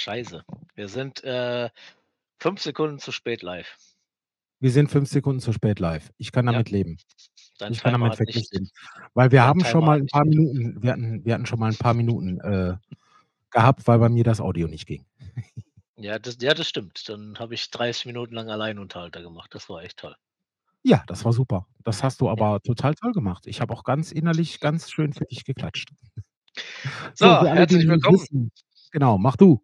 Scheiße. Wir sind, äh, 5 Sekunden zu spät live. Wir sind 5 Sekunden zu spät live. Ich kann Ja. damit leben. Dein Ich kann Timer damit wirklich nicht leben. Weil wir haben schon Timer mal hat 'n nicht paar. Minuten wir hatten wir hatten schon mal 'n paar Minuten, äh, gehabt, weil bei mir das Audio nicht ging. Ja, das ja, das stimmt. Dann habe ich 30 Minuten lang Alleinunterhalter gemacht. Das war echt toll. Ja, das war super. Das hast du Ja. aber total toll gemacht. Ich habe auch ganz innerlich ganz schön für dich geklatscht. So, So, alle, herzlich willkommen. wissen genau, mach du.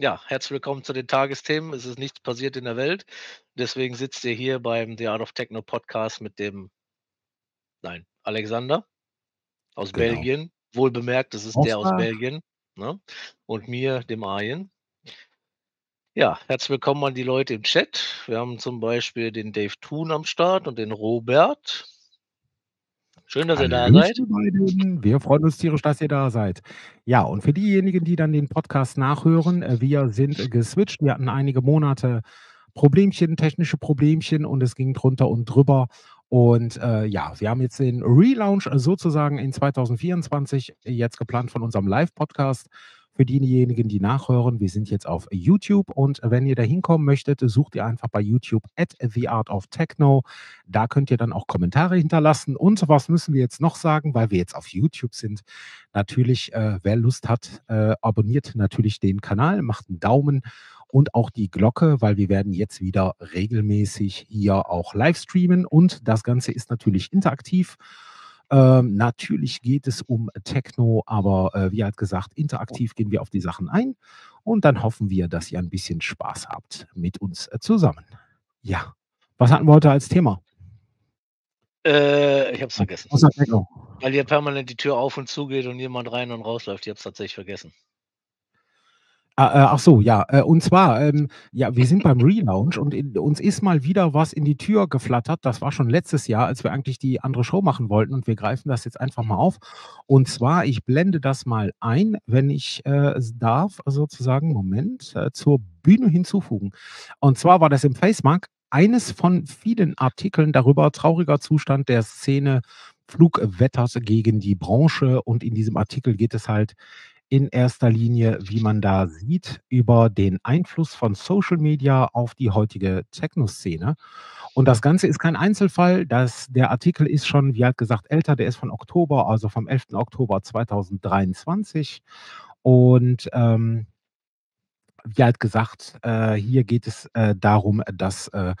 Ja, herzlich willkommen zu den Tagesthemen. Es ist nichts passiert in der Welt. Deswegen sitzt ihr hier beim The Art of Techno Podcast mit dem nein, Alexander aus Genau. Belgien. Wohlbemerkt, das ist der aus. Belgien, ne? Und mir, dem Arjen. Ja, herzlich willkommen an die Leute im Chat. Wir haben zum Beispiel den Dave Thun am Start und den Robert. Schön, dass ihr da seid. Wir freuen uns tierisch, dass ihr da seid. Ja, und für diejenigen, die dann den Podcast nachhören, äh, wir sind, geswitcht. Wir hatten einige Monate Problemchen, technische Problemchen und es ging drunter und drüber. Und, äh, ja, wir haben jetzt den Relaunch sozusagen in 2024 jetzt geplant von unserem Live-Podcast. Für diejenigen, die nachhören, wir sind jetzt auf YouTube und wenn ihr da hinkommen möchtet, sucht ihr einfach bei YouTube at The Art of Techno. Da könnt ihr dann auch Kommentare hinterlassen. Und was müssen wir jetzt noch sagen, weil wir jetzt auf YouTube sind? Natürlich, äh, wer Lust hat, äh, abonniert natürlich den Kanal, macht 'n Daumen und auch die Glocke, weil wir werden jetzt wieder regelmäßig hier auch live streamen und das Ganze ist natürlich interaktiv. Ähm, natürlich geht es um Techno, aber, äh, wie halt gesagt, interaktiv gehen wir auf die Sachen ein und dann hoffen wir, dass ihr ein bisschen Spaß habt mit uns, äh, zusammen. Ja, was hatten wir heute als Thema? Äh, ich habe es vergessen. Außer Techno. Weil hier permanent die Tür auf und zugeht und jemand rein und rausläuft. Ich habe es tatsächlich vergessen. Ah, äh, ach so, ja. Äh, und zwar, ähm, ja, wir sind beim Relaunch und in uns ist mal wieder was in die Tür geflattert. Das war schon letztes Jahr, als wir eigentlich die andere Show machen wollten und wir greifen das jetzt einfach mal auf. Und zwar, ich blende das mal ein, wenn ich, äh, es darf, sozusagen Moment, äh, zur Bühne hinzufügen. Und zwar war das im Facemark eines von vielen Artikeln darüber, trauriger Zustand der Szene Flugwetters gegen die Branche. Und in diesem Artikel geht es halt in erster Linie, wie man da sieht, über den Einfluss von Social Media auf die heutige Techno-Szene. Und das Ganze ist kein Einzelfall. Das der Artikel ist schon, wie halt gesagt, älter. Der ist von Oktober, also vom 11. Oktober 2023. Und, ähm wie halt gesagt, äh, hier geht es, äh, darum, dass, äh,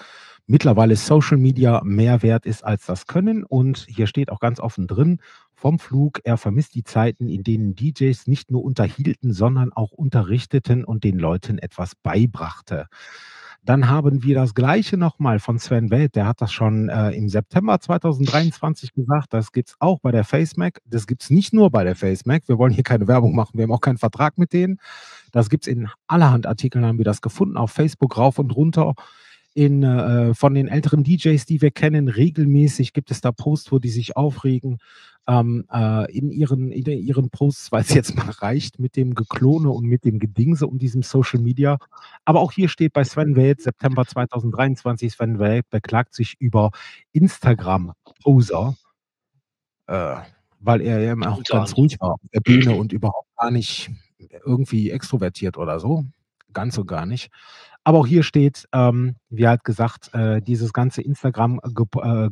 mittlerweile Social Media mehr wert ist als das Können. Und hier steht auch ganz offen drin vom Flug: „Er vermisst die Zeiten, in denen DJs nicht nur unterhielten, sondern auch unterrichteten und den Leuten etwas beibrachte.“ Dann haben wir das Gleiche noch mal von Sven Väth. Der hat das schon, äh, im September 2023 gesagt. Das gibt's auch bei der FaceMac. Das gibt's nicht nur bei der FaceMac. Wir wollen hier keine Werbung machen. Wir haben auch keinen Vertrag mit denen. Das gibt's in allerhand Artikeln haben wir das gefunden, auf Facebook rauf und runter. In, äh von den älteren DJs, die wir kennen, regelmäßig gibt es da Posts, wo die sich aufregen, ähm, äh, in ihren in ihren Posts, weil's jetzt mal reicht mit dem Geklone und mit dem Gedingse und diesem Social Media. Aber auch hier steht bei Sven Väth, September 2023, Sven Väth beklagt sich über Instagram-Poser, äh, weil er ja immer auch ganz ruhig war auf der Bühne und überhaupt gar nicht irgendwie extrovertiert oder so. Ganz und gar nicht. Aber auch hier steht, ähm, wie halt gesagt, äh, dieses ganze Instagram Gep äh,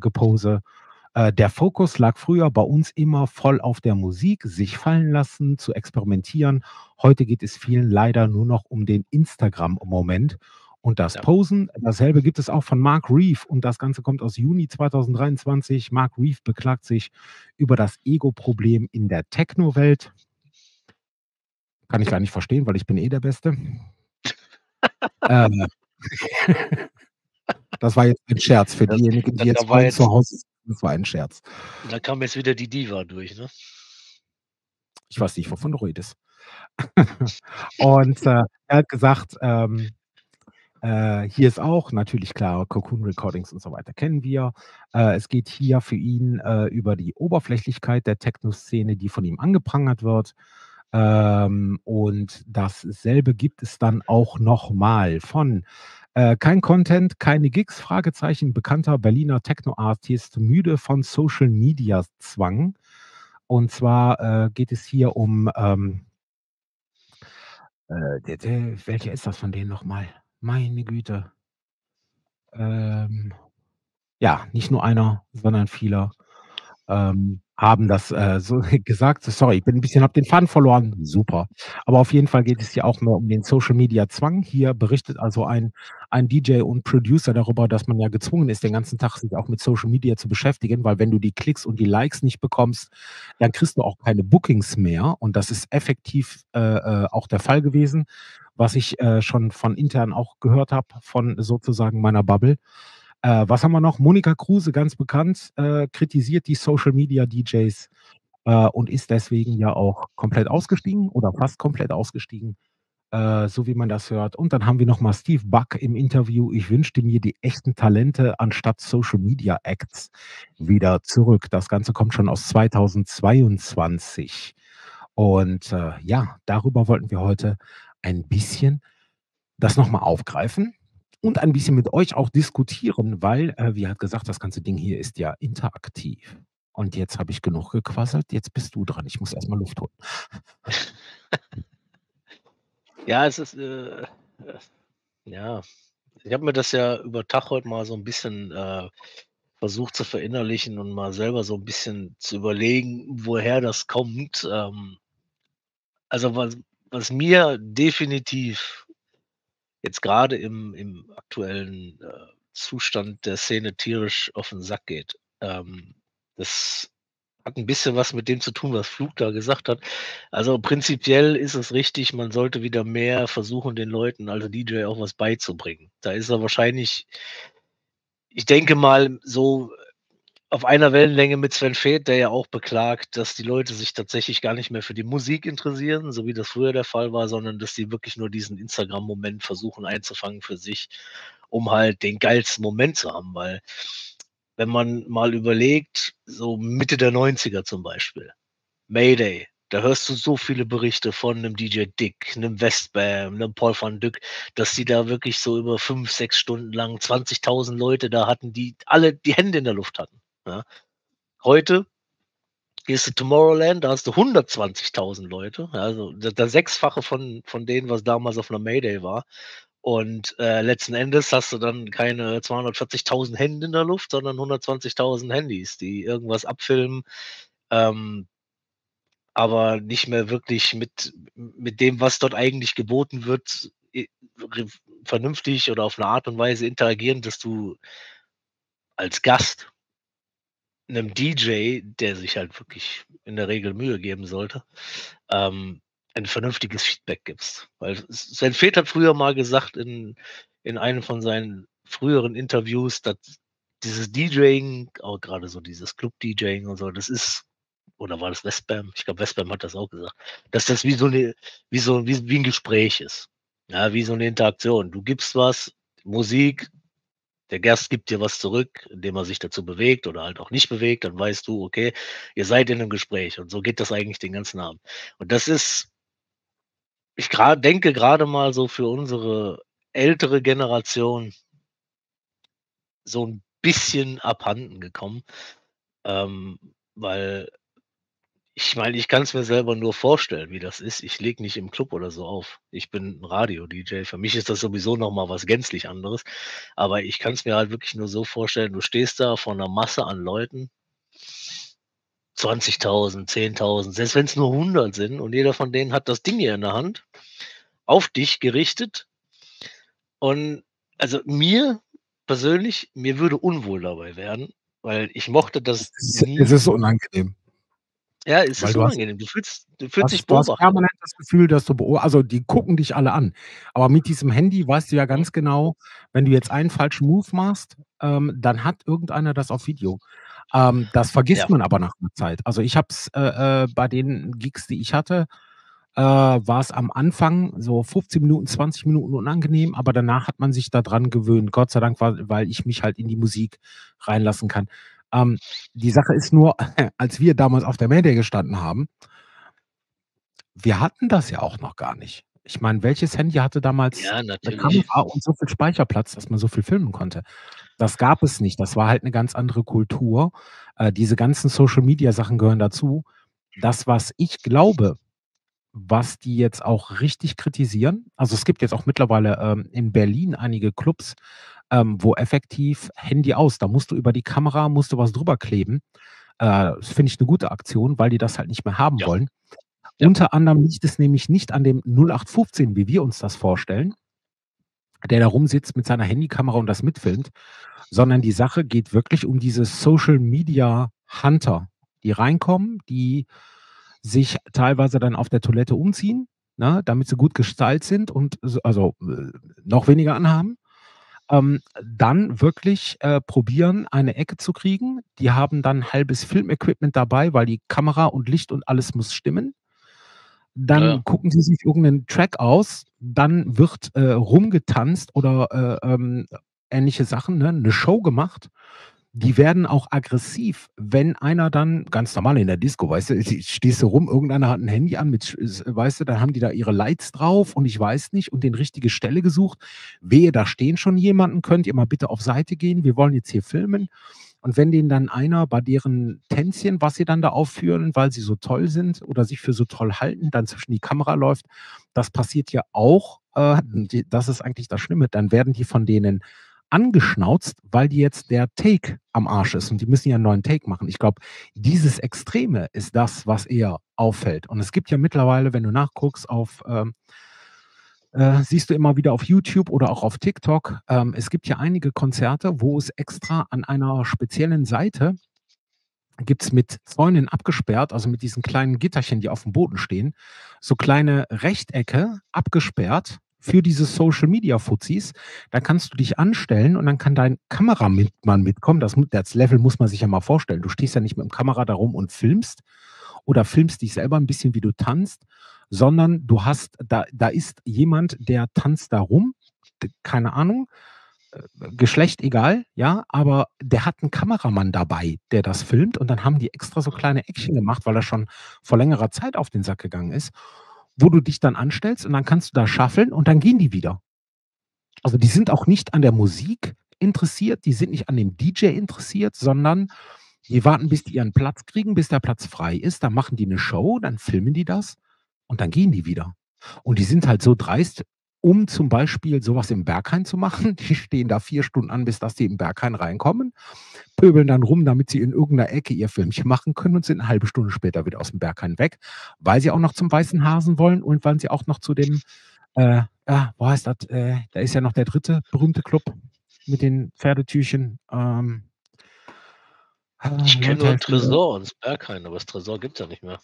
äh, der Fokus lag früher bei uns immer voll auf der Musik, sich fallen lassen, zu experimentieren. Heute geht es vielen leider nur noch um den Instagram-Moment und das. Posen. Dasselbe gibt es auch von Mark Reeve und das Ganze kommt aus Juni 2023. Mark Reeve beklagt sich über das Ego-Problem in der Techno-Welt. Kann ich gar nicht verstehen, weil ich bin eh der Beste. Äh, das war jetzt ein Scherz für Da diejenigen, die jetzt jetzt zu Hause sitzen. Das war ein Scherz. da kam jetzt wieder die Diva durch, ne? Ich weiß nicht, wovon du redest. Und, äh, er hat gesagt, ähm, äh, hier ist auch natürlich klar, Cocoon Recordings und so weiter kennen wir. Äh, es geht hier für ihn, äh, über die Oberflächlichkeit der Techno-Szene, die von ihm angeprangert wird. Ähm, und dasselbe gibt es dann auch noch mal von, äh, „Kein Content, keine Gigs?“ Fragezeichen. Bekannter Berliner Techno-Artist müde von Social-Media-Zwang. Und zwar, äh, geht es hier um, ähm Äh, der der welcher ist das von denen noch mal? Meine Güte. Ähm, ja, nicht nur einer, sondern viele, ähm, haben das, äh, so gesagt. Sorry, ich bin 'n bisschen habe den Faden verloren. Super. Aber auf jeden Fall geht es hier auch nur um den Social Media Zwang. Hier berichtet also ein ein DJ und Producer darüber, dass man ja gezwungen ist, den ganzen Tag sich auch mit Social Media zu beschäftigen, weil wenn du die Klicks und die Likes nicht bekommst, dann kriegst du auch keine Bookings mehr und das ist effektiv, äh, äh, auch der Fall gewesen, was ich, äh, schon von intern auch gehört habe, von sozusagen meiner Bubble. Äh, was haben wir noch? Monika Kruse, ganz bekannt, äh, kritisiert die Social Media DJs, äh, und ist deswegen ja auch komplett ausgestiegen oder fast komplett ausgestiegen, äh, so wie man das hört. Und dann haben wir noch mal Steve Buck im Interview: „Ich wünschte mir die echten Talente anstatt Social Media Acts wieder zurück.“ Das Ganze kommt schon aus 2022. Und, äh, ja, darüber wollten wir heute ein bisschen das noch mal aufgreifen und ein bisschen mit euch auch diskutieren, weil, äh, wie halt gesagt, das ganze Ding hier ist ja interaktiv. Und jetzt habe ich genug gequasselt, jetzt bist du dran. Ich muss erst mal Luft holen. Ja, es ist, äh, äh ja, ich habe mir das ja über Tag heute mal so 'n bisschen, äh, versucht zu verinnerlichen und mal selber so 'n bisschen zu überlegen, woher das kommt. Ähm also, was was mir definitiv jetzt grade im im aktuellen, äh, Zustand der Szene tierisch auf 'n Sack geht, ähm, das hat 'n bisschen was mit dem zu tun, was Fluke da gesagt hat. Also, prinzipiell ist es richtig, man sollte wieder mehr versuchen, den Leuten, also DJ auch was beizubringen. Da ist er wahrscheinlich ich denke mal, so auf einer Wellenlänge mit Sven Väth, der ja auch beklagt, dass die Leute sich tatsächlich gar nicht mehr für die Musik interessieren, so wie das früher der Fall war, sondern dass sie wirklich nur diesen Instagram-Moment versuchen einzufangen für sich, um halt den geilsten Moment zu haben. Weil wenn man mal überlegt, so Mitte der 90er zum Beispiel, Mayday, da hörst du so viele Berichte von 'nem DJ Dick, 'nem Westbam, 'nem Paul van Dyk, dass die da wirklich so über 5, 6 Stunden lang 20.000 Leute da hatten, die alle die Hände in der Luft hatten, ja? Heute gehst du Tomorrowland, da hast du 120.000 Leute, also das Sechsfache von von denen, was damals auf 'ner Mayday war. Und, äh, letzten Endes hast du dann keine 240.000 Hände in der Luft, sondern 120.000 Handys, die irgendwas abfilmen, ähm aber nicht mehr wirklich mit mit dem, was dort eigentlich geboten wird, vernünftig oder auf 'ne Art und Weise interagieren, dass du als Gast 'nem DJ, der sich halt wirklich in der Regel Mühe geben sollte, ähm, ein vernünftiges Feedback gibst. Weil S Sven Väth hat früher mal gesagt in in einem von seinen früheren Interviews, dass dieses DJing, auch grade so dieses Club-DJing und so, das ist oder war das Westbam? Ich glaube, Westbam hat das auch gesagt, dass das wie so 'ne wie so wie wie 'n Gespräch ist, ja, wie so 'ne Interaktion. Du gibst was, Musik, der Gast gibt dir was zurück, indem er sich dazu bewegt oder halt auch nicht bewegt, dann weißt du, okay, ihr seid in 'nem Gespräch und so geht das eigentlich den ganzen Abend. Und das ist ich denke grade mal so für unsere ältere Generation so 'n bisschen abhanden gekommen, ähm, weil ich meine, ich kann's mir selber nur vorstellen, wie das ist. Ich lege nicht im Club oder so auf. Ich bin 'n Radio-DJ. Für mich ist das sowieso noch mal was gänzlich anderes. Aber ich kann's mir halt wirklich nur so vorstellen, du stehst da vor 'ner Masse an Leuten 20.000, 10.000, selbst wenn's nur 100 sind und jeder von denen hat das Ding hier in der Hand, auf dich gerichtet. Und also, mir persönlich mir würde unwohl dabei werden, weil ich mochte das Es ist es ist unangenehm. Ja, es Weil ist du hast unangenehm. Du fühlst du fühlst dich hast du hast beobachtet. permanent das Gefühl, dass du beo also, die gucken dich alle an. Aber mit diesem Handy weißt du ja Mhm. ganz genau, wenn du jetzt einen falschen Move machst, ähm, dann hat irgendeiner das auf Video. Ähm, das Ja. vergisst man aber nach 'ner Zeit. Also, ich habe es, äh, äh, bei den Gigs, die ich hatte, äh, war's am Anfang so 15 Minuten, 20 Minuten unangenehm, aber danach hat man sich da dran gewöhnt. Gott sei Dank, weil ich mich halt in die Musik reinlassen kann. Ähm, die Sache ist nur, als wir damals auf der Mayday gestanden haben wir hatten das ja auch noch gar nicht. Ich meine, welches Handy hatte damals Ja, 'ne natürlich. Kamera und so viel Speicherplatz, dass man so viel filmen konnte? Das gab es nicht. Das war halt 'ne ganz andere Kultur. Äh, diese ganzen Social-Media-Sachen gehören dazu. Das, was ich glaube was die jetzt auch richtig kritisieren. Also, es gibt jetzt auch mittlerweile, ähm, in Berlin einige Clubs, ähm, wo effektiv Handy aus, da musst du über die Kamera musst du was drüber kleben. Äh, das finde ich 'ne gute Aktion, weil die das halt nicht mehr haben Ja. wollen. Ja. Unter anderem liegt es nämlich nicht an dem 0815, wie wir uns das vorstellen, der da rumsitzt mit seiner Handykamera und das mitfilmt, sondern die Sache geht wirklich um diese Social Media Hunter, die reinkommen, die sich teilweise dann auf der Toilette umziehen, ne, damit sie gut gestylt sind und also, äh, noch weniger anhaben. Ähm, dann wirklich, äh, probieren, eine Ecke zu kriegen. Die haben dann halbes Filmequipment dabei, weil die Kamera und Licht und alles muss stimmen. Dann ja. gucken sie sich irgend 'nen Track aus, dann wird, äh, rumgetanzt oder, äh, ähm, ähnliche Sachen, ne, 'ne Show gemacht. Die werden auch aggressiv, wenn einer dann ganz normal in der Disco, weißt du, stehst du rum, irgendeiner hat 'n Handy an mit weißt du, dann haben die da ihre Lights drauf und ich weiß nicht und den richtige Stelle gesucht. Wehe, da stehen schon jemanden, könnt ihr mal bitte auf Seite gehen? Wir wollen jetzt hier filmen. Und wenn denen dann einer bei deren Tänzchen, was sie dann da aufführen, weil sie so toll sind oder sich für so toll halten, dann zwischen die Kamera läuft, das passiert ja auch, äh, das ist eigentlich das Schlimme, dann werden die von denen angeschnauzt, weil die jetzt der Take am Arsch ist und die müssen ja 'n neuen Take machen. Ich glaube, dieses Extreme ist das, was eher auffällt. Und es gibt ja mittlerweile, wenn du nachguckst auf, ähm äh, siehst du immer wieder auf YouTube oder auch auf TikTok, ähm, es gibt ja einige Konzerte, wo es extra an einer speziellen Seite gibt's mit Zäunen abgesperrt, also mit diesen kleinen Gitterchen, die aufm Boden stehen, so kleine Rechtecke abgesperrt für diese Social Media Fuzis. Da kannst du dich anstellen und dann kann dein Kameramin Mann mitkommen. Das das Level muss man sich ja mal vorstellen. Du stehst ja nicht mit'm Kamera da rum und filmst oder filmst dich selber 'n bisschen, wie du tanzt, sondern du hast da da ist jemand, der tanzt da rum, d keine Ahnung, äh, Geschlecht egal, ja, aber der hat 'n Kameramann dabei, der das filmt und dann haben die extra so kleine Eckchen gemacht, weil er schon vor längerer Zeit auf den Sack gegangen ist, wo du dich dann anstellst und dann kannst du da schaffeln und dann gehen die wieder. Also, die sind auch nicht an der Musik interessiert, die sind nicht an dem DJ interessiert, sondern die warten, bis die ihren Platz kriegen, bis der Platz frei ist. Dann machen die 'ne Show, dann filmen die das und dann gehen die wieder. Und die sind halt so dreist, um zum Beispiel so was im Berghain zu machen. Die stehen da 4 Stunden an, bis dass die im Berghain reinkommen, pöbeln dann rum, damit sie in irgend 'ner Ecke ihr Filmchen machen können und sind 'ne halbe Stunde später wieder aus'm Berghain weg, weil sie auch noch zum Weißen Hasen wollen und weil sie auch noch zu dem, äh, ah, wo heißt das? Äh, da ist ja noch der 3. berühmte Club mit den Pferdetürchen, ähm Ich kenne Leute, nur. Tresor und das Berghain, aber das Tresor gibt's ja nicht mehr.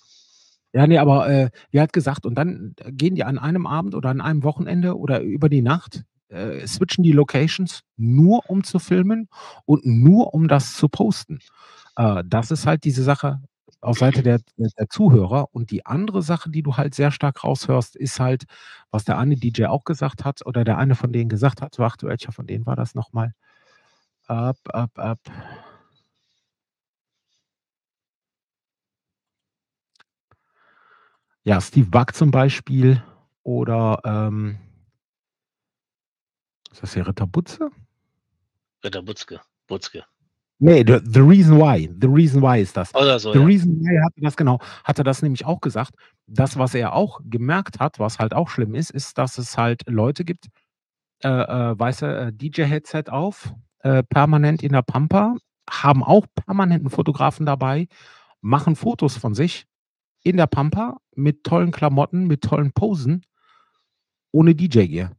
Ja, ne, aber, äh, wie halt gesagt, und dann gehen die an einem Abend oder an einem Wochenende oder über die Nacht, äh, switchen die Locations, nur um zu filmen und nur um das zu posten. Äh, das ist halt diese Sache auf Seite der der Zuhörer. Und die andere Sache, die du halt sehr stark raushörst, ist halt, was der eine DJ auch gesagt hat oder der eine von denen gesagt hat. Warte, welcher von denen war das noch mal? Ab, ab, ab. Ja, Steve Bug zum Beispiel oder, ähm ist das der Ritter Butze? Ritter Butzke Butzke. Ne, The The Reason Why. The Reason Why ist das. Oder so, The ja. Reason Why hatte das genau hatte das nämlich auch gesagt. Das, was er auch gemerkt hat, was halt auch schlimm ist, ist, dass es halt Leute gibt, äh, äh, weißt du, äh, DJ-Headset auf, äh, permanent in der Pampa, haben auch permanent 'n Fotografen dabei, machen Fotos von sich in der Pampa mit tollen Klamotten, mit tollen Posen ohne DJ-Gear.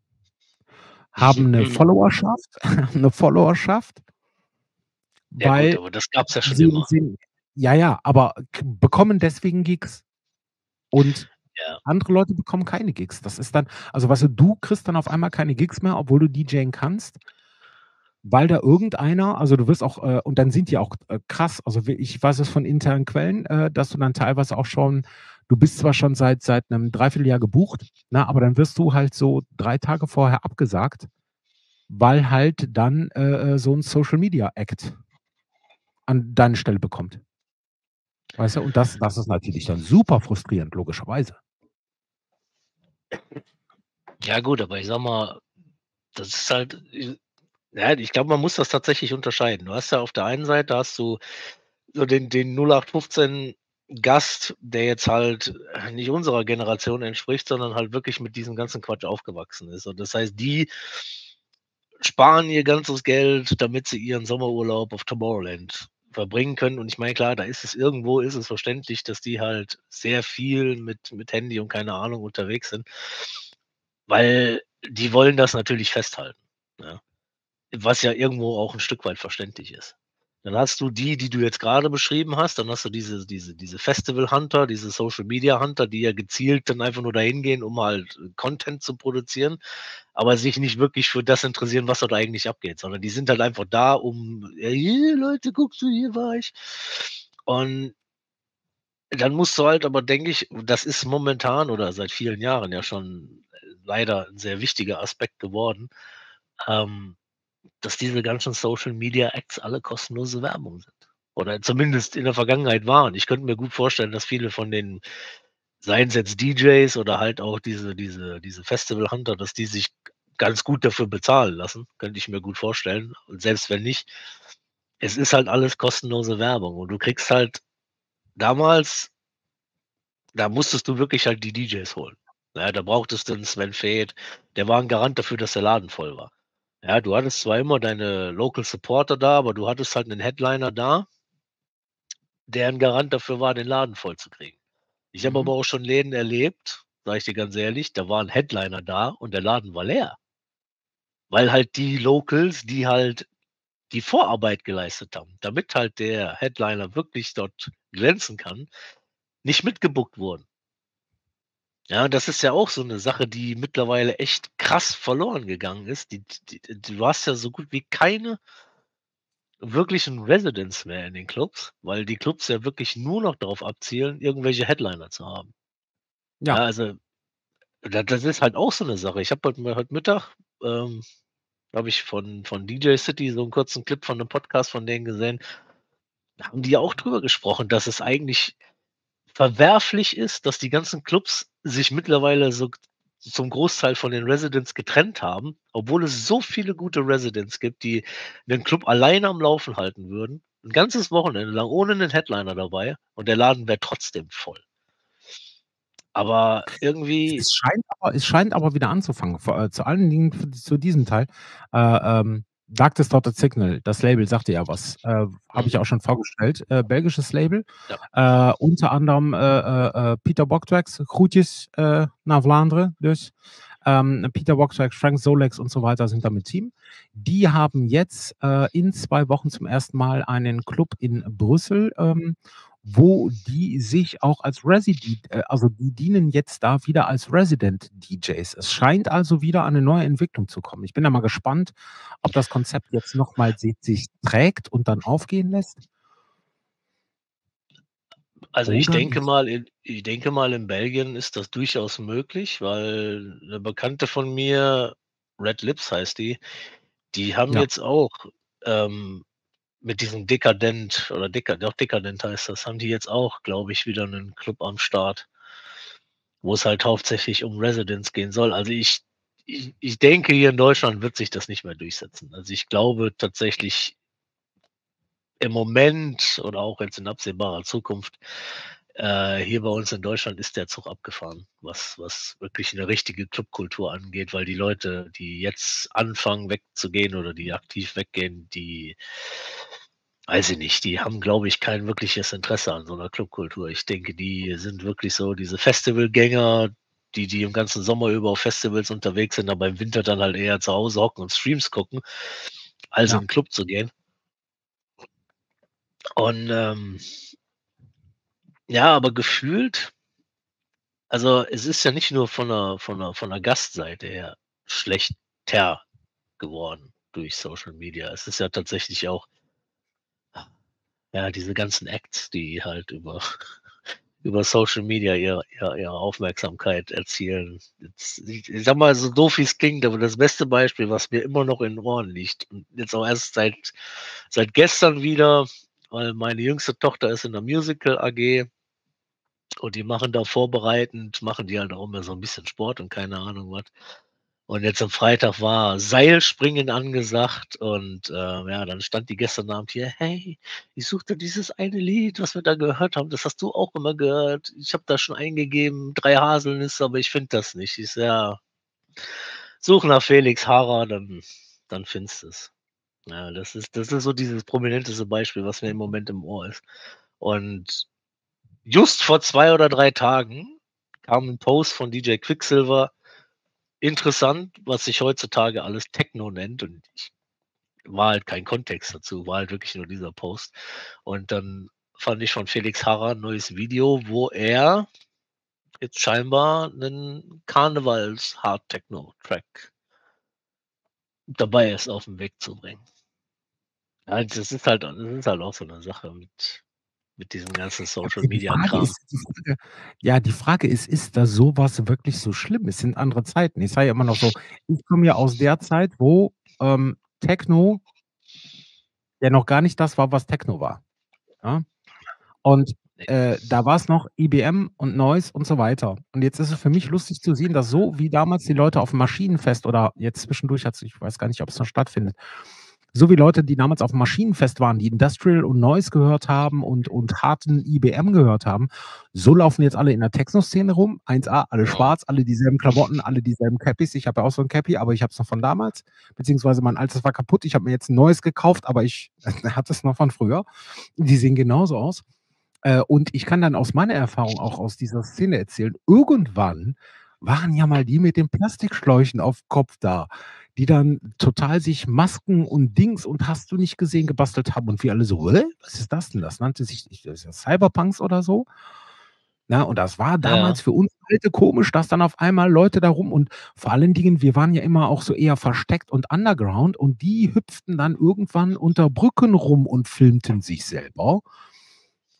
Haben 'ne Mhm. Followerschaft 'ne Followerschaft Ja gut, weil aber das gab's ja schon sie immer. sind ja, ja, aber bekommen deswegen Gigs. Und Ja. andere Leute bekommen keine Gigs. Das ist dann also, weißt du, du kriegst dann auf einmal keine Gigs mehr, obwohl du DJen kannst, weil da irgendeiner also, du wirst auch, äh und dann sind die auch, äh, krass. Also, ich weiß es von internen Quellen, äh, dass du dann teilweise auch schon du bist zwar schon seit seit 'nem 3/4 Jahr gebucht, ne, aber dann wirst du halt so 3 Tage vorher abgesagt, weil halt dann, äh, äh, so 'n Social Media Act an deine Stelle bekommt. Weißt du? Und das das ist natürlich dann super frustrierend, logischerweise. Ja gut, aber ich sage mal, das ist halt ja, ich glaube, man muss das tatsächlich unterscheiden. Du hast ja auf der einen Seite hast du so den den 0815 Gast, der jetzt halt nicht unserer Generation entspricht, sondern halt wirklich mit diesem ganzen Quatsch aufgewachsen ist. Und das heißt, die sparen ihr ganzes Geld, damit sie ihren Sommerurlaub auf Tomorrowland verbringen können. Und ich meine, klar, da ist es irgendwo, ist es verständlich, dass die halt sehr viel mit, mit Handy und keine Ahnung unterwegs sind, weil die wollen das natürlich festhalten. Ja. Was ja irgendwo auch ein Stück weit verständlich ist. Dann hast du die, die du jetzt gerade beschrieben hast, dann hast du diese, diese, diese Festival-Hunter, diese Social-Media-Hunter, die ja gezielt dann einfach nur dahin gehen, um halt Content zu produzieren, aber sich nicht wirklich für das interessieren, was dort eigentlich abgeht, sondern die sind halt einfach da, um, hey, Leute, guckst du, hier war ich. Und dann musst du halt aber, denke ich, das ist momentan oder seit vielen Jahren ja schon leider ein sehr wichtiger Aspekt geworden, ähm, dass diese ganzen Social Media Acts alle kostenlose Werbung sind. Oder zumindest in der Vergangenheit waren. Ich könnte mir gut vorstellen, dass viele von den, seien es jetzt DJs oder halt auch diese, diese, diese Festival Hunter, dass die sich ganz gut dafür bezahlen lassen. Könnte ich mir gut vorstellen. Und selbst wenn nicht, es ist halt alles kostenlose Werbung. Und du kriegst halt damals, da musstest du wirklich halt die DJs holen. Ja, da brauchtest du einen Sven Feth, der war ein Garant dafür, dass der Laden voll war. Ja, du hattest zwar immer deine Local Supporter da, aber du hattest halt einen Headliner da, der ein Garant dafür war, den Laden voll zu kriegen. Ich habe Mhm. aber auch schon Läden erlebt, sage ich dir ganz ehrlich, da war ein Headliner da und der Laden war leer. Weil halt die Locals, die halt die Vorarbeit geleistet haben, damit halt der Headliner wirklich dort glänzen kann, nicht mitgebuckt wurden. Ja, das ist ja auch so 'ne Sache, die mittlerweile echt krass verloren gegangen ist. Die die du hast ja so gut wie keine wirklichen Residents mehr in den Clubs, weil die Clubs ja wirklich nur noch darauf abzielen, irgendwelche Headliner zu haben. Ja, Ja. also, da das ist halt auch so 'ne Sache. Ich habe heute heute Mittag, ähm, habe ich von von DJ City so 'n kurzen Clip von 'nem Podcast von denen gesehen. Da haben die auch drüber gesprochen, dass es eigentlich verwerflich ist, dass die ganzen Clubs sich mittlerweile so zum Großteil von den Residents getrennt haben, obwohl es so viele gute Residents gibt, die den Club alleine am Laufen halten würden, 'n ganzes Wochenende lang ohne 'nen Headliner dabei und der Laden wäre trotzdem voll. Aber irgendwie Es scheint aber es scheint aber wieder anzufangen, vor äh, zu allen Dingen zu diesem Teil. Äh, ähm, Dark Distorted Signal, das Label sagte ja was, äh, habe ich Mhm. auch schon vorgestellt, äh, belgisches Label. Ja. Äh, unter anderem, äh, äh, äh, Peter Bogtraks, groetjes, äh, naar Vlaanderen dus. Ähm, Peter Bogtraks, Frank Solex und so weiter sind da mit Team. Die haben jetzt, äh, in 2 Wochen zum ersten Mal einen Club in Brüssel, ähm, wo die sich auch als Resi äh, also die dienen jetzt da wieder als Resident DJs. Es scheint also wieder eine neue Entwicklung zu kommen. Ich bin da mal gespannt, ob das Konzept jetzt noch mal si sich trägt und dann aufgehen lässt. Also, ich denke mal in ich denke mal, in Belgien ist das durchaus möglich, weil 'ne Bekannte von mir, Red Lips heißt die, die haben Ja. jetzt auch, ähm, mit diesem Dekadent oder Deka doch Dekadent heißt das, haben die jetzt auch, glaube ich, wieder 'nen Club am Start. Wo es halt hauptsächlich um Residents gehen soll. Also, ich ich ich denke, hier in Deutschland wird sich das nicht mehr durchsetzen. Also, ich glaube tatsächlich im Moment oder auch jetzt in absehbarer Zukunft, äh, hier bei uns in Deutschland ist der Zug abgefahren, was was wirklich 'ne richtige Clubkultur angeht, weil die Leute, die jetzt anfangen wegzugehen oder die aktiv weggehen, die weiß ich nicht, die haben, glaube ich, kein wirkliches Interesse an so 'ner Clubkultur. Ich denke, die sind wirklich so diese Festivalgänger, die die im ganzen Sommer über auf Festivals unterwegs sind, aber im Winter dann halt eher zu Hause hocken und Streams gucken, als in Ja. 'n Club zu gehen. Und, ähm ja, aber gefühlt also, es ist ja nicht nur von der von der von der Gastseite her schlechter geworden durch Social Media. Es ist ja tatsächlich auch ja, diese ganzen Acts, die halt über über Social Media ihre ihre ihre Aufmerksamkeit erzielen. Jetzt ich ich sage mal, so doof wie's klingt, aber das beste Beispiel, was mir immer noch in den Ohren liegt und jetzt auch erst seit seit gestern wieder, weil meine jüngste Tochter ist in der Musical AG und die machen da vorbereitend machen die halt auch immer so 'n bisschen Sport und keine Ahnung was. Und jetzt am Freitag war Seilspringen angesagt und, äh, ja, dann stand die gestern Abend hier: „Hey, ich suchte dieses eine Lied, was wir da gehört haben, das hast du auch immer gehört. Ich habe da schon eingegeben, 3 Haselnüsse, aber ich finde das nicht.“ Ich „Ja, such nach Felix Harrer, dann dann findest du's.“ Ja, das ist das ist so dieses prominenteste Beispiel, was mir im Moment im Ohr ist. Und just vor 2 oder 3 Tagen kam 'n Post von DJ Quicksilver. Interessant, was sich heutzutage alles Techno nennt und ich war halt kein Kontext dazu, war halt wirklich nur dieser Post. Und dann fand ich von Felix Harrer 'n neues Video, wo er jetzt scheinbar 'nen Karnevals-Hard-Techno-Track dabei ist, auf 'n Weg zu bringen. Ja, das ist halt das ist halt auch so 'ne Sache mit mit diesem ganzen ist die Frage ja, die Frage ist, ist da so was wirklich so schlimm? Es sind andere Zeiten. Ich sage ja immer noch so, ich komme ja aus der Zeit, wo, ähm, Techno ja noch gar nicht das war, was Techno war, ja? Und, äh, da war's noch EBM und Noise und so weiter. Und jetzt ist es für mich lustig zu sehen, dass so wie damals die Leute auf'm Maschinenfest oder jetzt zwischendurch hat's ich weiß gar nicht, ob's noch stattfindet. So wie Leute, die damals auf'm Maschinenfest waren, die Industrial und Noise gehört haben und und harten EBM gehört haben, so laufen jetzt alle in der Techno-Szene rum. 1A, alle schwarz, alle dieselben Klamotten, alle dieselben Cappies. Ich habe ja auch so 'n Cappy, aber ich habe es noch von damals, beziehungsweise mein altes war kaputt. Ich habe mir jetzt 'n neues gekauft, aber ich hatte es noch von früher. Die sehen genauso aus. Äh, und ich kann dann aus meiner Erfahrung auch aus dieser Szene erzählen, irgendwann waren ja mal die mit den Plastikschläuchen auf Kopf da, die dann total sich Masken und Dings und hast du nicht gesehen gebastelt haben und wir alle so: „Hä, was ist das denn?“ Das nannte sich ich weiß nicht, Cyberpunks oder so. Ne, und das war Ja. damals für uns Alte komisch, dass dann auf einmal Leute da rum und vor allen Dingen, wir waren ja immer auch so eher versteckt und underground und die hüpften dann irgendwann unter Brücken rum und filmten sich selber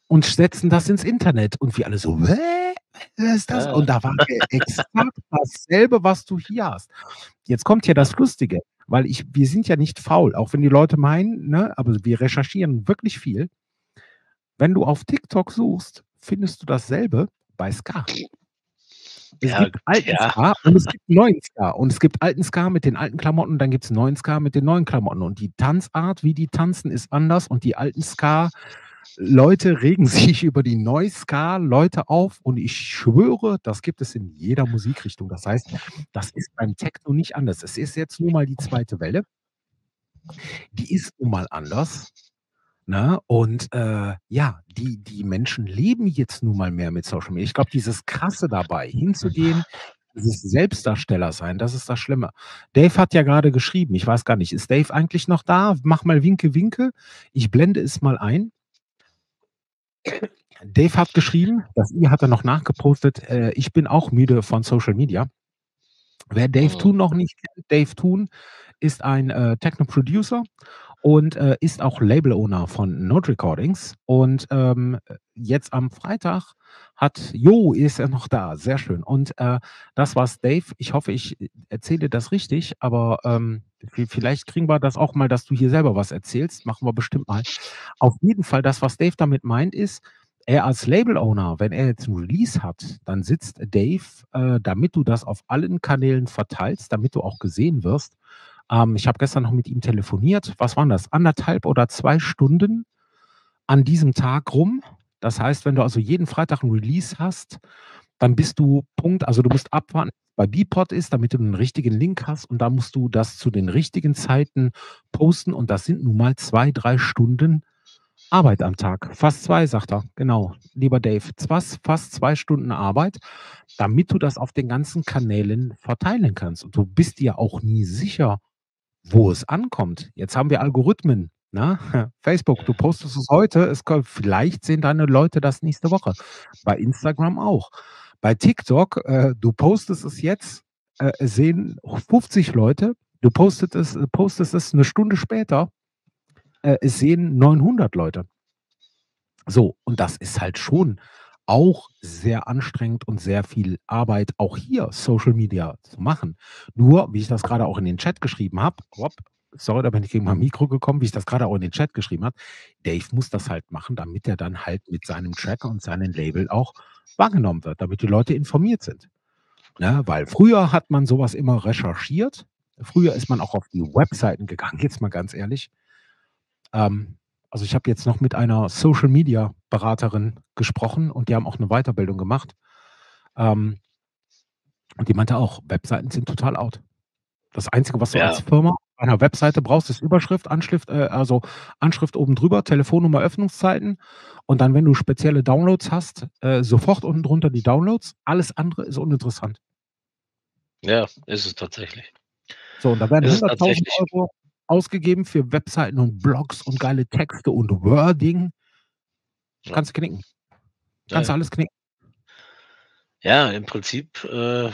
und setzten das ins Internet und wir alle so: „Hä? Ist das?“ Ja, Und da war exakt dasselbe, was du hier hast. Jetzt kommt ja Ja. das Lustige, weil ich wir sind ja nicht faul, auch wenn die Leute meinen, ne, aber wir recherchieren wirklich viel. Wenn du auf TikTok suchst, findest du dasselbe bei Ska. Es Ja, gibt alten ja. Ska und es gibt neuen Ska und es gibt alten Ska mit den alten Klamotten, dann gibt's neuen Ska mit den neuen Klamotten und die Tanzart, wie die tanzen, ist anders und die alten Ska-Leute regen sich über die Neu-Ska-Leute auf und ich schwöre, das gibt es in jeder Musikrichtung. Das heißt, das ist beim Techno nicht anders. Es ist jetzt nun mal die 2. Welle. Die ist nun mal anders, ne? Und, äh, ja, die die Menschen leben jetzt nun mal mehr mit Social Media. Ich glaube, dieses Krasse dabei, hinzugehen, dieses Selbstdarsteller-sein, das ist das Schlimme. Dave hat ja grade geschrieben, ich weiß gar nicht, ist Dave eigentlich noch da? Mach mal Winke, Winke. Ich blende es mal ein. Dave hat geschrieben, das I hat er noch nachgepostet, äh: „Ich bin auch müde von Social Media.“ Wer Dave Mhm. Toon noch nicht kennt, Dave Toon ist ein, äh, Techno-Producer und, äh, ist auch Label-Owner von Note Recordings und, ähm, äh, jetzt am Freitag hat jo, ist er noch da, sehr schön. Und, äh, das, was Dave ich hoffe, ich erzähle das richtig, aber, ähm, vi vielleicht kriegen wir das auch mal, dass du hier selber was erzählst, machen wir bestimmt mal. Auf jeden Fall, das, was Dave damit meint, ist, er als Label-Owner, wenn er jetzt 'n Release hat, dann sitzt Dave, äh, damit du das auf allen Kanälen verteilst, damit du auch gesehen wirst. Ähm, ich habe gestern noch mit ihm telefoniert. Was waren das? 1 1/2 oder 2 Stunden an diesem Tag rum. Das heißt, wenn du also jeden Freitag 'n Release hast, dann bist du Punkt also, du musst abwarten, bei Beatport ist, damit du 'nen richtigen Link hast und da musst du das zu den richtigen Zeiten posten und das sind nun mal 2, 3 Stunden Arbeit am Tag. Fast 2, sagt er. Genau, lieber Dave. Zwas fast 2 Stunden Arbeit, damit du das auf den ganzen Kanälen verteilen kannst. Und du bist dir auch nie sicher, wo es ankommt. Jetzt haben wir Algorithmen, ne? Facebook, du postest es heute, es kommt vielleicht sehen deine Leute das nächste Woche. Bei Instagram auch. Bei TikTok, äh, du postest es jetzt, äh, es sehen 50 Leute, du postet es postest es 'ne Stunde später, äh, es sehen 900 Leute. So, und das ist halt schon auch sehr anstrengend und sehr viel Arbeit, auch hier Social Media zu machen. Nur, wie ich das grade auch in den Chat geschrieben habe sorry, da bin ich gegen mein Mikro gekommen, wie ich das grade auch in den Chat geschrieben habe, Dave muss das halt machen, damit er dann halt mit seinem Track und seinem Label auch wahrgenommen wird, damit die Leute informiert sind. Ne, weil früher hat man sowas immer recherchiert. Früher ist man auch auf die Webseiten gegangen, jetzt mal ganz ehrlich. Ähm, also ich habe jetzt noch mit einer Social Media Beraterin gesprochen und die haben auch eine Weiterbildung gemacht. Ähm, und die meinte auch, Webseiten sind total out. Das Einzige, was du Ja. als Firma einer Webseite brauchst, ist Überschrift, Anschrift, äh, also Anschrift oben drüber, Telefonnummer, Öffnungszeiten und dann, wenn du spezielle Downloads hast, äh, sofort unten drunter die Downloads. Alles andere ist uninteressant. Ja, ist es tatsächlich. So, und da werden Ist es 100.000 tatsächlich. Euro ausgegeben für Webseiten und Blogs und geile Texte und Wording. Ja. Kannst knicken. Kannst ja. alles knicken. Ja, im Prinzip, äh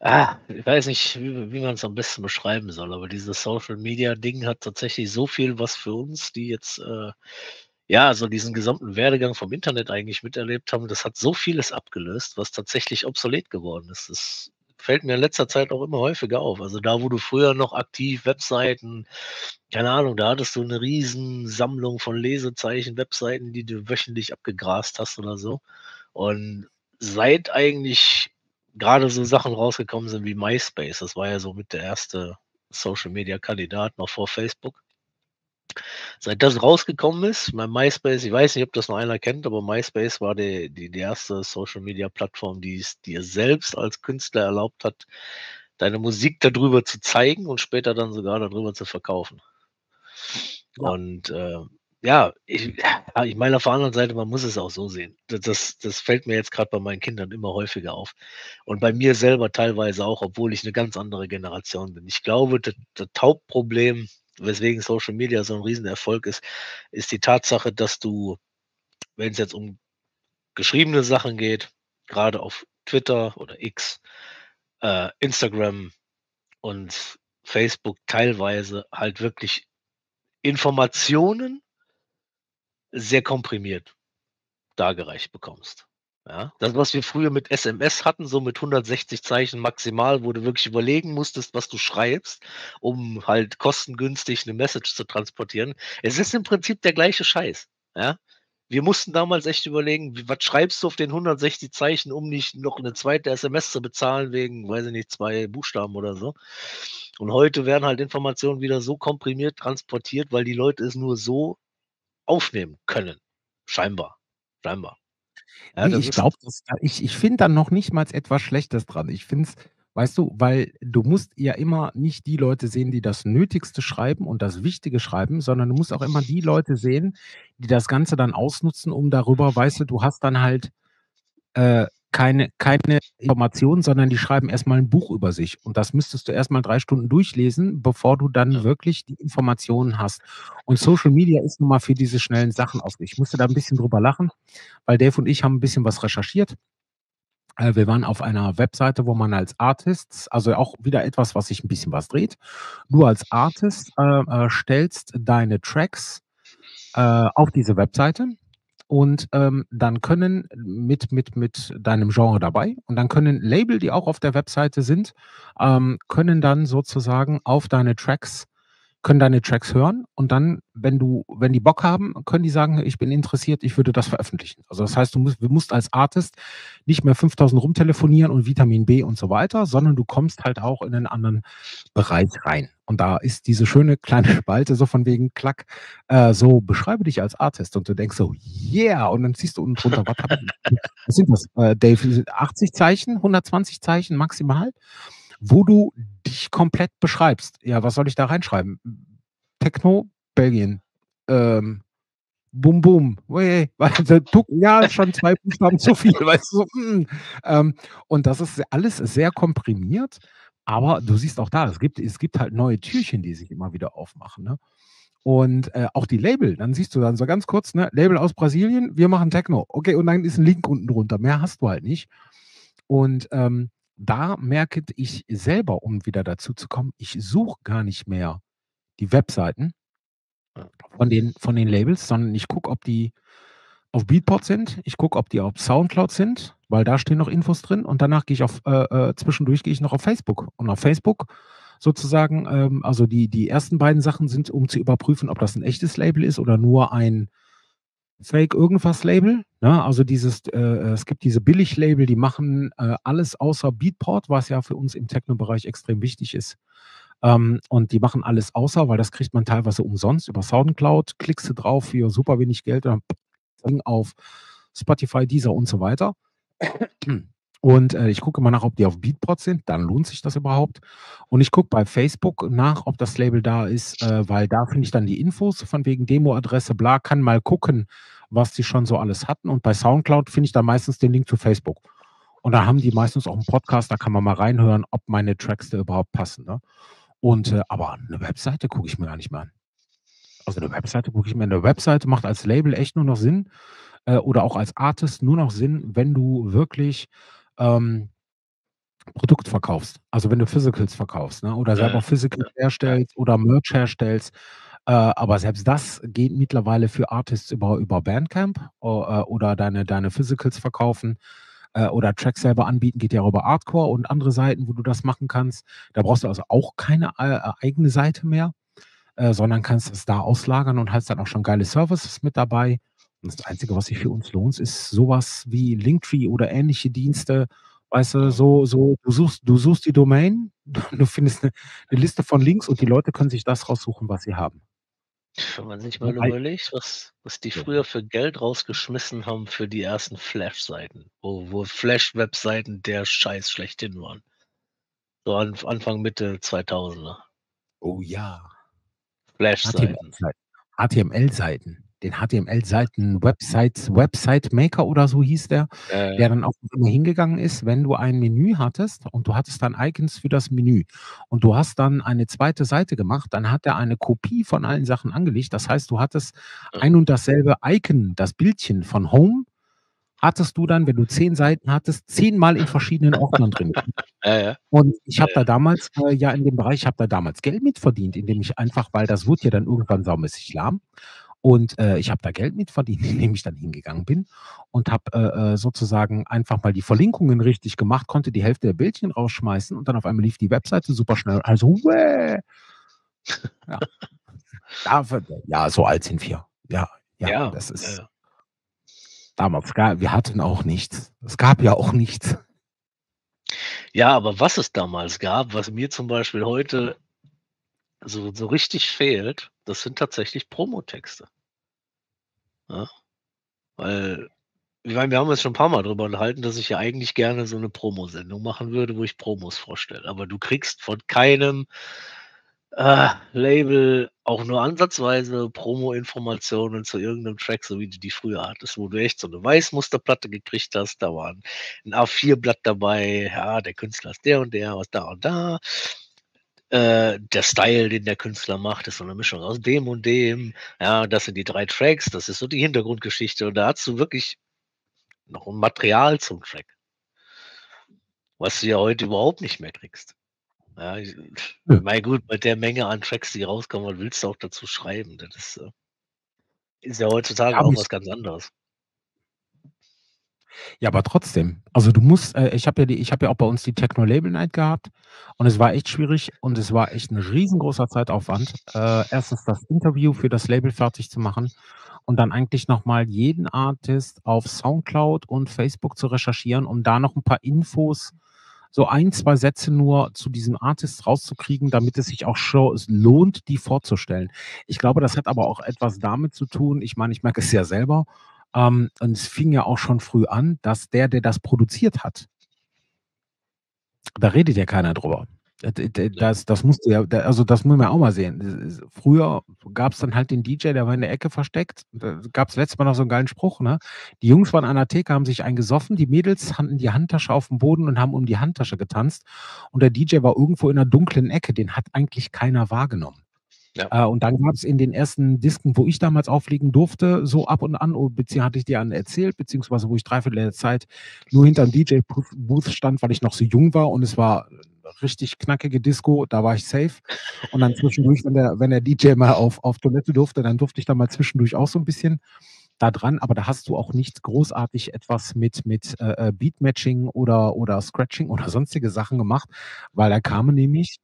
ah, ich weiß nicht, wie wie man's am besten beschreiben soll, aber dieses Social-Media-Ding hat tatsächlich so viel, was für uns, die jetzt, äh, ja, so diesen gesamten Werdegang vom Internet eigentlich miterlebt haben, das hat so vieles abgelöst, was tatsächlich obsolet geworden ist. Das fällt mir in letzter Zeit auch immer häufiger auf. Also, da, wo du früher noch aktiv Webseiten keine Ahnung, da hattest du 'ne Riesensammlung von Lesezeichen, Webseiten, die du wöchentlich abgegrast hast oder so. Und seit eigentlich grade so Sachen rausgekommen sind wie MySpace, das war ja so mit der erste Social-Media-Kandidat noch vor Facebook. Seit das rausgekommen ist, mein MySpace ich weiß nicht, ob das noch einer kennt, aber MySpace war die die die erste Social-Media-Plattform, die es dir selbst als Künstler erlaubt hat, deine Musik da drüber zu zeigen und später dann sogar da drüber zu verkaufen. Ja. Und, äh, ja, ich ich meine auf der anderen Seite, man muss es auch so sehen. Das das fällt mir jetzt grad bei meinen Kindern immer häufiger auf und bei mir selber teilweise auch, obwohl ich 'ne ganz andere Generation bin. Ich glaube, d das Hauptproblem, weswegen Social Media so 'n Riesenerfolg ist, ist die Tatsache, dass du, wenn's jetzt um geschriebene Sachen geht, grade auf Twitter oder X, äh, Instagram und Facebook teilweise halt wirklich Informationen sehr komprimiert dargereicht bekommst, ja? Das, was wir früher mit SMS hatten, so mit 160 Zeichen maximal, wo du wirklich überlegen musstest, was du schreibst, um halt kostengünstig 'ne Message zu transportieren. Es ist im Prinzip der gleiche Scheiß, ja? Wir mussten damals echt überlegen, was schreibst du auf den 160 Zeichen, um nicht noch 'ne zweite SMS zu bezahlen wegen, weiß ich nicht, 2 Buchstaben oder so. Und heute werden halt Informationen wieder so komprimiert transportiert, weil die Leute es nur so aufnehmen können, scheinbar scheinbar. Ja, Ne, das ich glaube, ich ich finde da noch nicht mal etwas Schlechtes dran. Ich finde es weißt du, weil du musst ja immer nicht die Leute sehen, die das Nötigste schreiben und das Wichtige schreiben, sondern du musst auch immer die Leute sehen, die das Ganze dann ausnutzen, um darüber weißt du, du hast dann halt, äh, keine keine Informationen, sondern die schreiben erst mal 'n Buch über sich und das müsstest du erst mal 3 Stunden durchlesen, bevor du dann Ja. wirklich die Informationen hast. Und Social Media ist nun mal für diese schnellen Sachen ausgelegt. Ich musste da 'n bisschen drüber lachen, weil Dave und ich haben 'n bisschen was recherchiert. Äh, wir waren auf einer Webseite, wo man als Artists also auch wieder etwas, was sich 'n bisschen was dreht. Du als Artist, äh, äh, stellst deine Tracks, äh, auf diese Webseite und, ähm, dann können mit mit mit deinem Genre dabei und dann können Label, die auch auf der Webseite sind, ähm, können dann sozusagen auf deine Tracks können deine Tracks hören und dann, wenn du wenn die Bock haben, können die sagen: „Ich bin interessiert, ich würde das veröffentlichen.“ Also, das heißt, du musst du musst als Artist nicht mehr 5.000 rumtelefonieren und Vitamin B und so weiter, sondern du kommst halt auch in 'nen anderen Bereich rein. Und da ist diese schöne kleine Spalte so von wegen klack, äh, so: „Beschreibe dich als Artist.“ Und du denkst so: „Yeah!“ Und dann ziehst du unten drunter was was sind das, äh, Dave, 80 Zeichen, 120 Zeichen maximal, wo du dich komplett beschreibst. Ja, was soll ich da reinschreiben? Techno, Belgien, ähm, Bum Bum, ja, schon 2 Buchstaben zu viel, weißt du, hm. Ähm, und das ist alles sehr komprimiert, aber du siehst auch da, es gibt es gibt halt neue Türchen, die sich immer wieder aufmachen, ne? Und, äh, auch die Label, dann siehst du dann so ganz kurz, ne, Label aus Brasilien, wir machen Techno. Okay, und dann ist 'n Link unten drunter. Mehr hast du halt nicht. Und, ähm, da merke ich selber, um wieder dazu zu kommen, ich suche gar nicht mehr die Webseiten von den von den Labels, sondern ich gucke, ob die auf Beatport sind. Ich gucke, ob die auf Soundcloud sind, weil da stehen noch Infos drin und danach gehe ich auf äh, äh, zwischendurch gehe ich noch auf Facebook. Und auf Facebook sozusagen, ähm also die die ersten beiden Sachen sind, um zu überprüfen, ob das 'n echtes Label ist oder nur ein Fake irgendwas Label, ne? Also dieses äh, äh, es gibt diese Billig-Label, die machen, äh, alles außer Beatport, was ja für uns im Techno-Bereich extrem wichtig ist. Ähm, und die machen alles außer, weil das kriegt man teilweise umsonst über Soundcloud, klickst du drauf für super wenig Geld und dann auf Spotify, Deezer und so weiter. Und äh, ich gucke immer nach, ob die auf Beatport sind, dann lohnt sich das überhaupt. Und ich gucke bei Facebook nach, ob das Label da ist, äh, weil da finde ich dann die Infos von wegen Demoadresse, bla, kann mal gucken, was die schon so alles hatten. Und bei Soundcloud finde ich da meistens den Link zu Facebook. Und da haben die meistens auch einen Podcast, da kann man mal reinhören, ob meine Tracks da überhaupt passen. Ne? Und äh, aber eine Webseite gucke ich mir gar nicht mehr an. Also eine Webseite gucke ich mir. Eine Webseite macht als Label echt nur noch Sinn äh, oder auch als Artist nur noch Sinn, wenn du wirklich ähm, Produkt verkaufst. Also wenn du Physicals verkaufst, ne? Oder selber Physicals herstellst oder Merch herstellst. Äh, aber selbst das geht mittlerweile für Artists über, über Bandcamp äh, oder deine, deine Physicals verkaufen äh, oder Tracks selber anbieten, geht ja auch über Artcore und andere Seiten, wo du das machen kannst. Da brauchst du also auch keine äh, eigene Seite mehr, äh, sondern kannst es da auslagern und hast dann auch schon geile Services mit dabei. Und das Einzige, was sich für uns lohnt, ist sowas wie Linktree oder ähnliche Dienste. Weißt du, so, so, du suchst, du suchst die Domain, du findest eine, eine Liste von Links und die Leute können sich das raussuchen, was sie haben. Wenn man sich mal überlegt, was was die früher für Geld rausgeschmissen haben für die ersten Flash-Seiten, wo wo Flash-Webseiten der Scheiß schlechthin waren. So an Anfang, Mitte 2000er. Oh ja. Flash-Seiten. HTML-Seiten den HTML-Seiten-Websites Website Maker oder so hieß der, Äh. der dann auch immer hingegangen ist, wenn du ein Menü hattest und du hattest dann Icons für das Menü und du hast dann eine zweite Seite gemacht, dann hat er eine Kopie von allen Sachen angelegt. Das heißt, du hattest ein und dasselbe Icon, das Bildchen von Home, hattest du dann, wenn du zehn Seiten hattest, zehnmal in verschiedenen Ordnern drin. Ja, ja. Und ich habe Ja, da damals, äh, ja in dem Bereich ich habe da damals Geld mitverdient, indem ich einfach weil das wurde ja dann irgendwann saumäßig lahm. Und, äh, ich habe da Geld mitverdient, indem ich dann hingegangen bin und habe, äh, äh, sozusagen einfach mal die Verlinkungen richtig gemacht, konnte die Hälfte der Bildchen rausschmeißen und dann auf einmal lief die Webseite super schnell. Also, wäh. Ja. Dafür ja, so alt sind wir. Ja, ja, Ja, das ist ja. damals wir hatten auch nichts. Es gab ja auch nichts. Ja, aber was es damals gab, was mir zum Beispiel heute so so richtig fehlt, das sind tatsächlich Promotexte. Ja? Weil ich meine, wir haben uns schon 'n paar Mal drüber unterhalten, dass ich ja eigentlich gerne so 'ne Promosendung machen würde, wo ich Promos vorstelle. Aber du kriegst von keinem, äh, Label auch nur ansatzweise Promo-Informationen zu irgend 'nem Track, so wie du die früher hattest, wo du echt so 'ne Weißmusterplatte gekriegt hast. Da war 'n 'n A4-Blatt dabei. Ja, der Künstler ist der und der aus da und da. Äh, der Style, den der Künstler macht, ist so 'ne Mischung aus dem und dem. Ja, das sind die 3 Tracks, das ist so die Hintergrundgeschichte. Und da hattest du wirklich noch 'n Material zum Track. Was du ja heute überhaupt nicht mehr kriegst. Ja, ich Nö. mein gut, bei der Menge an Tracks, die rauskommen, was willst du auch dazu schreiben? Das ist, äh ist ja heutzutage Ja, auch was ganz anderes. Ja, aber trotzdem. Also, du musst äh, ich habe ja die ich habe ja auch bei uns die Techno Label Night gehabt und es war echt schwierig und es war echt 'n riesengroßer Zeitaufwand. Äh, erstens das Interview für das Label fertig zu machen und dann eigentlich noch mal jeden Artist auf Soundcloud und Facebook zu recherchieren, um da noch 'n paar Infos, so 1, 2 Sätze nur zu diesem Artist rauszukriegen, damit es sich auch scho es lohnt, die vorzustellen. Ich glaube, das hat aber auch etwas damit zu tun ich meine, ich merke es ja selber, ähm, und es fing ja auch schon früh an, dass der, der das produziert hat da redet ja keiner drüber. Das das musst du ja also, das muss man auch mal sehen. Früher gab's dann halt den DJ, der war in der Ecke versteckt. Da gab's letztes Mal noch so 'n geilen Spruch, ne? Die Jungs waren an der Theke, haben sich einen gesoffen, die Mädels hatten die Handtasche aufm Boden und haben um die Handtasche getanzt und der DJ war irgendwo in 'ner dunklen Ecke, den hat eigentlich keiner wahrgenommen. Ja. Äh, und dann gab's in den ersten Disken, wo ich damals auflegen durfte, so ab und an, o bezieh hatte ich dir an erzählt, beziehungsweise wo ich 3/4 der Zeit nur hinterm DJ-Booth Booth stand, weil ich noch so jung war und es war richtig knackige Disco, da war ich safe. Und dann zwischendurch, wenn der wenn der DJ mal auf auf Toilette durfte, dann durfte ich da mal zwischendurch auch so 'n bisschen da dran, aber da hast du auch nicht großartig etwas mit mit, äh, äh, Beat-Matching oder oder Scratching oder sonstige Sachen gemacht, weil da kamen nämlich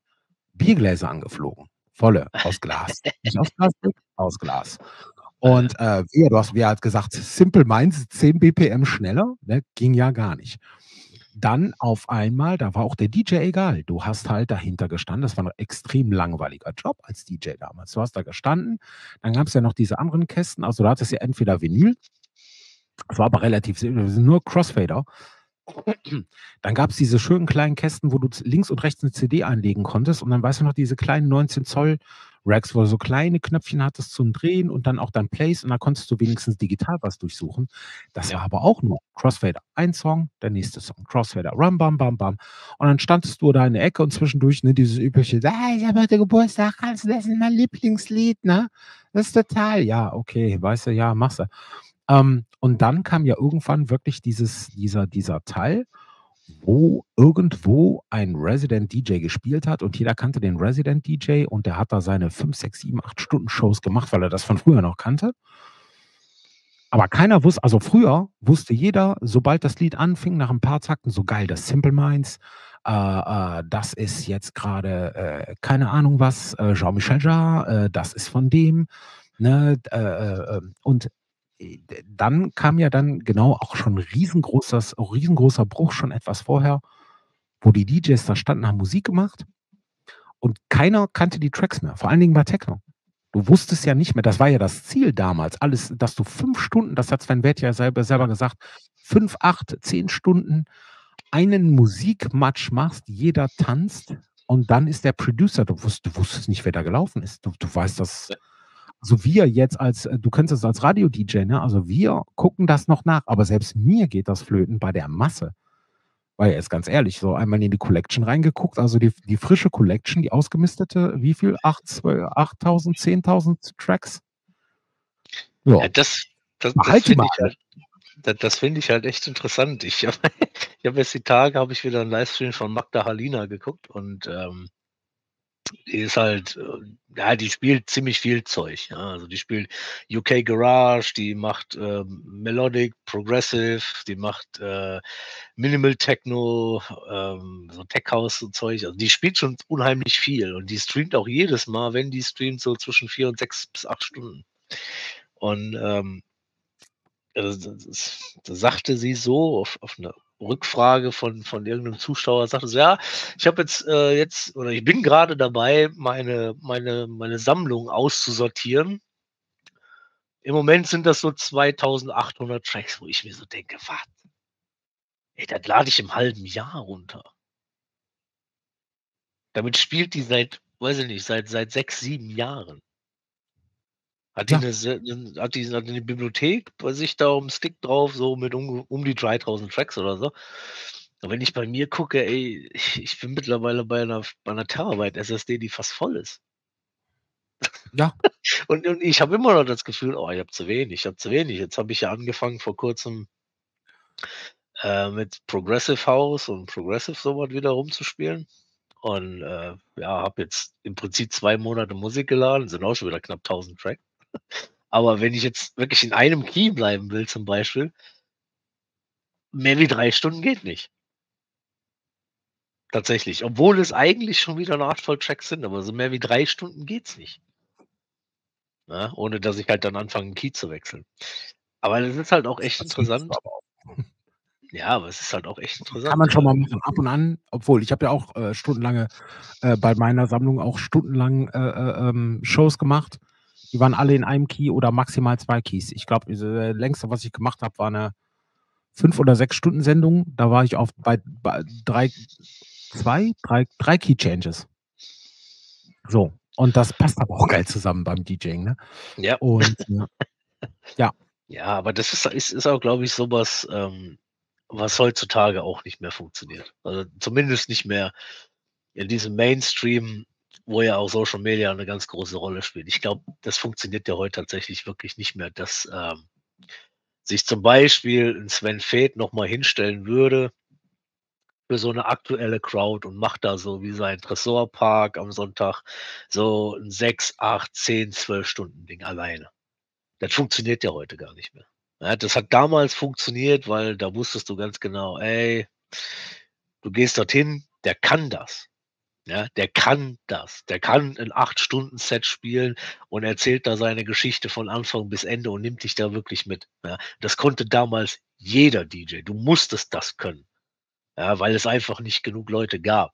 Biergläser angeflogen, volle, aus Glas. Nicht aus Plastik, aus Glas. Und, äh, wir du hast mir halt gesagt, Simple Minds 10 BPM schneller, ne, ging ja gar nicht. Dann auf einmal, da war auch der DJ egal. Du hast halt dahinter gestanden. Das war 'n extrem langweiliger Job als DJ damals. Du hast da gestanden, dann gab's ja noch diese anderen Kästen. Also, du hattest ja entweder Vinyl das war aber relativ simpel, nur Crossfader. Dann gab's diese schönen kleinen Kästen, wo du links und rechts 'ne CD einlegen konntest und dann weißt du noch, diese kleinen 19 Zoll Racks, wo du so kleine Knöpfchen hattest zum Drehen und dann auch dann Plays und da konntest du wenigstens digital was durchsuchen. Das war aber auch nur Crossfader. Ein Song, der nächste Song, Crossfader, ram bam bam bam. Und dann standest du da in der Ecke und zwischendurch, ne, dieses übliche: „Ah, ich habe heute Geburtstag, kannst du das ist mein Lieblingslied, ne? Das ist total“ ja, okay, weißt du, ja, machst du. Ähm, und dann kam ja irgendwann wirklich dieses dieser dieser Teil, wo irgendwo ein Resident DJ gespielt hat und jeder kannte den Resident DJ und der hat da seine 5, 6, 7, 8 Stunden Shows gemacht, weil er das von früher noch kannte. Aber keiner wusste also, früher wusste jeder, sobald das Lied anfing, nach 'n paar Takten so: „Geil, das Simple Minds, äh, äh, das ist jetzt grade, äh, keine Ahnung was, äh, Jean-Michel Jarre, äh, das ist von dem“, ne? Äh, und, dann kam ja dann genau auch schon riesengroßes riesengroßer Bruch schon etwas vorher, wo die DJs da standen, haben Musik gemacht und keiner kannte die Tracks mehr, vor allen Dingen bei Techno. Du wusstest ja nicht mehr das war ja das Ziel damals, alles dass du 5 Stunden, das hat Sven Väth ja selber selber gesagt, 5, 8, 10 Stunden einen Musikmatch machst, jeder tanzt und dann ist der Producer du wusst du wusstest nicht, wer da gelaufen ist. Du du weißt das. Also, wir jetzt als äh, du kennst das als Radio-DJ, ne? Also, wir gucken das noch nach, aber selbst mir geht das flöten bei der Masse. Weil jetzt ganz ehrlich, so einmal in die Collection reingeguckt, also, die die frische Collection, die ausgemistete, wie viel? 8, 12 8.000, 10.000 Tracks? Ja. Ja, das das das finde ich halt da das finde ich halt echt interessant. Ich habe habe jetzt die Tage habe ich wieder 'n Livestream von Magda Halina geguckt und, ähm die ist halt, äh ja, die spielt ziemlich viel Zeug, ja. Also, die spielt UK Garage, die macht, ähm, Melodic, Progressive, die macht, äh, Minimal Techno, ähm, so Tech House und Zeug. Also, die spielt schon unheimlich viel und die streamt auch jedes Mal, wenn die streamt, so zwischen 4 und 6 bis 8 Stunden. Und, ähm also, d das da sagte sie so auf auf 'ne Rückfrage von von irgend 'nem Zuschauer, sagte sie: „Ja, ich habe jetzt, äh jetzt oder ich bin grade dabei, meine meine meine Sammlung auszusortieren.“ Im Moment sind das so 2.800 Tracks, wo ich mir so denke: „Was?“ Ey, das lade ich im halben Jahr runter. Damit spielt die seit weiß ich nicht, seit seit 6, 7 Jahren. Hat die. 'ne 'nen hat die hat die 'ne Bibliothek bei sich da aufm Stick drauf, so mit um um die 3.000 Tracks oder so. Und wenn ich bei mir gucke, ey, ich ich bin mittlerweile bei 'ner f bei 'ner Terabyte SSD, die fast voll ist. Ja. Und und ich habe immer noch das Gefühl: „Oh, ich habe zu wenig, ich habe zu wenig.“ Jetzt habe ich ja angefangen vor Kurzem äh, mit Progressive House und Progressive so was wieder rumzuspielen und, äh, ja, habe jetzt im Prinzip 2 Monate Musik geladen, sind auch schon wieder knapp 1.000 Tracks. Aber wenn ich jetzt wirklich in einem Key bleiben will zum Beispiel mehr wie 3 Stunden geht nicht. Tatsächlich, obwohl es eigentlich schon wieder 'ne Handvoll Tracks sind, aber so mehr wie 3 Stunden geht's nicht. Ne, ohne dass ich halt dann anfange, 'n Key zu wechseln. Aber das ist halt auch echt Das interessant. Ja, aber es ist halt auch echt Kann interessant, man schon mal machen, ab und an obwohl, ich habe ja auch, äh, stundenlange äh, bei meiner Sammlung auch stundenlang, äh, äh, ähm, Shows gemacht. Die waren alle in einem Key oder maximal 2 Keys. Ich glaube, diese längste, was ich gemacht habe, war 'ne 5 oder 6 Stunden Sendung. Da war ich auf bei bei 3 2, 3 3 Key Changes. So, und das passt aber auch geil zusammen beim DJing, ne? Ja. Und, ja. Ja. Ja, aber das ist ist ist auch, glaube ich, so was, ähm, was heutzutage auch nicht mehr funktioniert. Also, zumindest nicht mehr in diesem Mainstream, wo ja auch Social Media 'ne ganz große Rolle spielt. Ich glaube, das funktioniert ja heute tatsächlich wirklich nicht mehr, dass, ähm, sich zum Beispiel 'n Sven Väth noch mal hinstellen würde für so 'ne aktuelle Crowd und macht da so wie sein Tresorpark am Sonntag so 'n 6, 8, 10, 12 Stunden Ding alleine. Das funktioniert ja heute gar nicht mehr. Ja, das hat damals funktioniert, weil da wusstest du ganz genau: „Ey, du gehst dorthin, der kann das.“ Ja, der kann das. Der kann 'n 8-Stunden-Set spielen und erzählt da seine Geschichte von Anfang bis Ende und nimmt dich da wirklich mit, ja? Das konnte damals jeder DJ. Du musstest das können, ja, weil es einfach nicht genug Leute gab.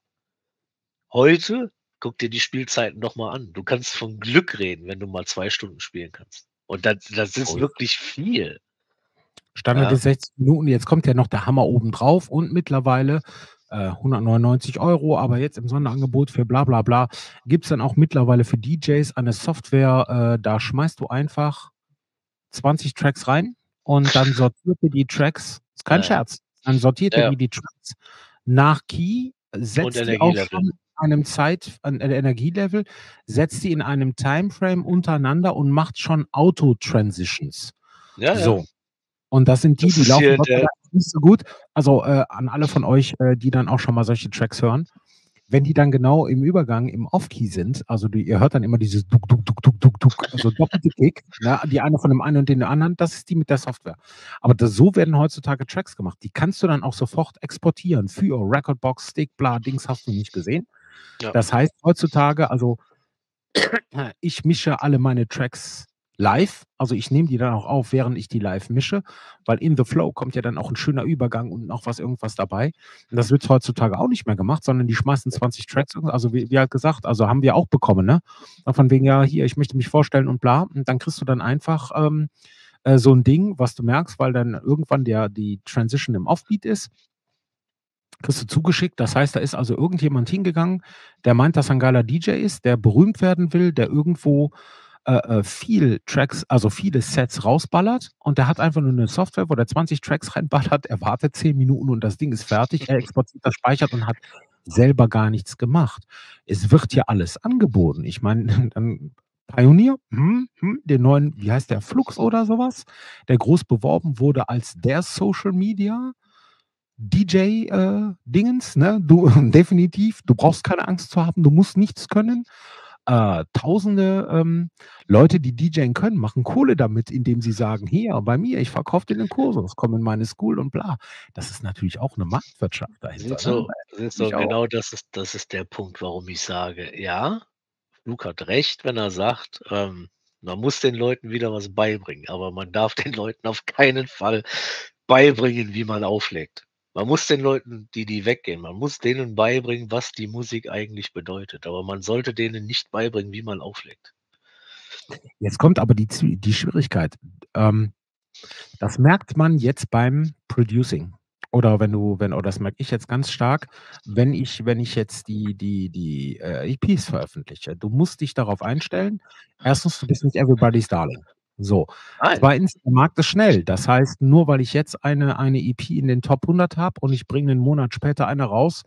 Heute, guck dir die Spielzeiten noch mal an. Du kannst von Glück reden, wenn du mal 2 Stunden spielen kannst. Und das das ist wirklich viel. Standard Ja. ist 60 Minuten, jetzt kommt ja noch der Hammer obendrauf und mittlerweile, äh, 199 €, aber jetzt im Sonderangebot für bla bla bla, gibt's dann auch mittlerweile für DJs eine Software, äh, da schmeißt du einfach 20 Tracks rein und dann sortiert er die Tracks ist kein Ja. Scherz. Dann sortiert er Ja. die Tracks nach Key, setzt die auch schon einem Zeit an äh, Energielevel, setzt die in einem Timeframe untereinander und macht schon Auto-Transitions. Ja, ja. Und das sind die, Das die laufen der nicht so gut. Also, äh, an alle von euch, äh, die dann auch schon mal solche Tracks hören. Wenn die dann genau im Übergang im Off-Key sind, also die ihr hört dann immer dieses Duk, Duk, Duk, Duk, Duk, Duk, also doppelte Kick, ne? Die eine von dem einen und den anderen, das ist die mit der Software. Aber das so werden heutzutage Tracks gemacht. Die kannst du dann auch sofort exportieren für Recordbox, Stick, bla, Dings hast du nicht gesehen. Ja. Das heißt heutzutage, also ich mische alle meine Tracks live. Also, ich nehme die dann auch auf, während ich die live mische, weil in the flow kommt ja dann auch 'n schöner Übergang und noch was irgendwas dabei. Und das wird heutzutage auch nicht mehr gemacht, sondern die schmeißen 20 Tracks also, wie wie halt gesagt, also, haben wir auch bekommen, ne? Von wegen: „Ja, hier, ich möchte mich vorstellen und bla.“ Und dann kriegst du dann einfach, ähm, äh, so 'n Ding, was du merkst, weil dann irgendwann der die Transition im Offbeat ist kriegst du zugeschickt. Das heißt, da ist also irgendjemand hingegangen, der meint, dass er 'n geiler DJ ist, der berühmt werden will, der irgendwo, äh, äh, viel Tracks also, viele Sets rausballert und der hat einfach nur 'ne Software, wo der 20 Tracks reinballert. Er wartet 10 Minuten und das Ding ist fertig. Er exportiert das, speichert und hat selber gar nichts gemacht. Es wird ja alles angeboten. Ich meine, dann Pioneer, mhm, mhm, den neuen wie heißt der, Flux oder so was, der groß beworben wurde als der Social Media DJ, äh, Dingens, ne? Du definitiv, du brauchst keine Angst zu haben, du musst nichts können. Äh, Tausende, ähm, Leute, die DJen können, machen Kohle damit, indem sie sagen: „Hier, bei mir, ich verkaufe dir den Kursus, komm in meine School und bla.“ Das ist natürlich auch 'ne Marktwirtschaft dahinter, Siehst ne? auch. genau das ist das ist der Punkt, warum ich sage, ja, Luke hat recht, wenn er sagt, ähm, man muss den Leuten wieder was beibringen, aber man darf den Leuten auf keinen Fall beibringen, wie man auflegt. Man muss den Leuten, die die weggehen man muss denen beibringen, was die Musik eigentlich bedeutet, aber man sollte denen nicht beibringen, wie man auflegt. Jetzt kommt aber die die Schwierigkeit. Ähm, das merkt man jetzt beim Producing oder wenn du wenn oder das merke ich jetzt ganz stark, wenn ich wenn ich jetzt die die die, äh, EPs veröffentliche. Du musst dich darauf einstellen. 1. du bist nicht everybody's darling. So. Nein. 2. der Markt ist schnell. Das heißt, nur weil ich jetzt eine eine EP in den Top 100 habe und ich bringe 'nen Monat später eine raus,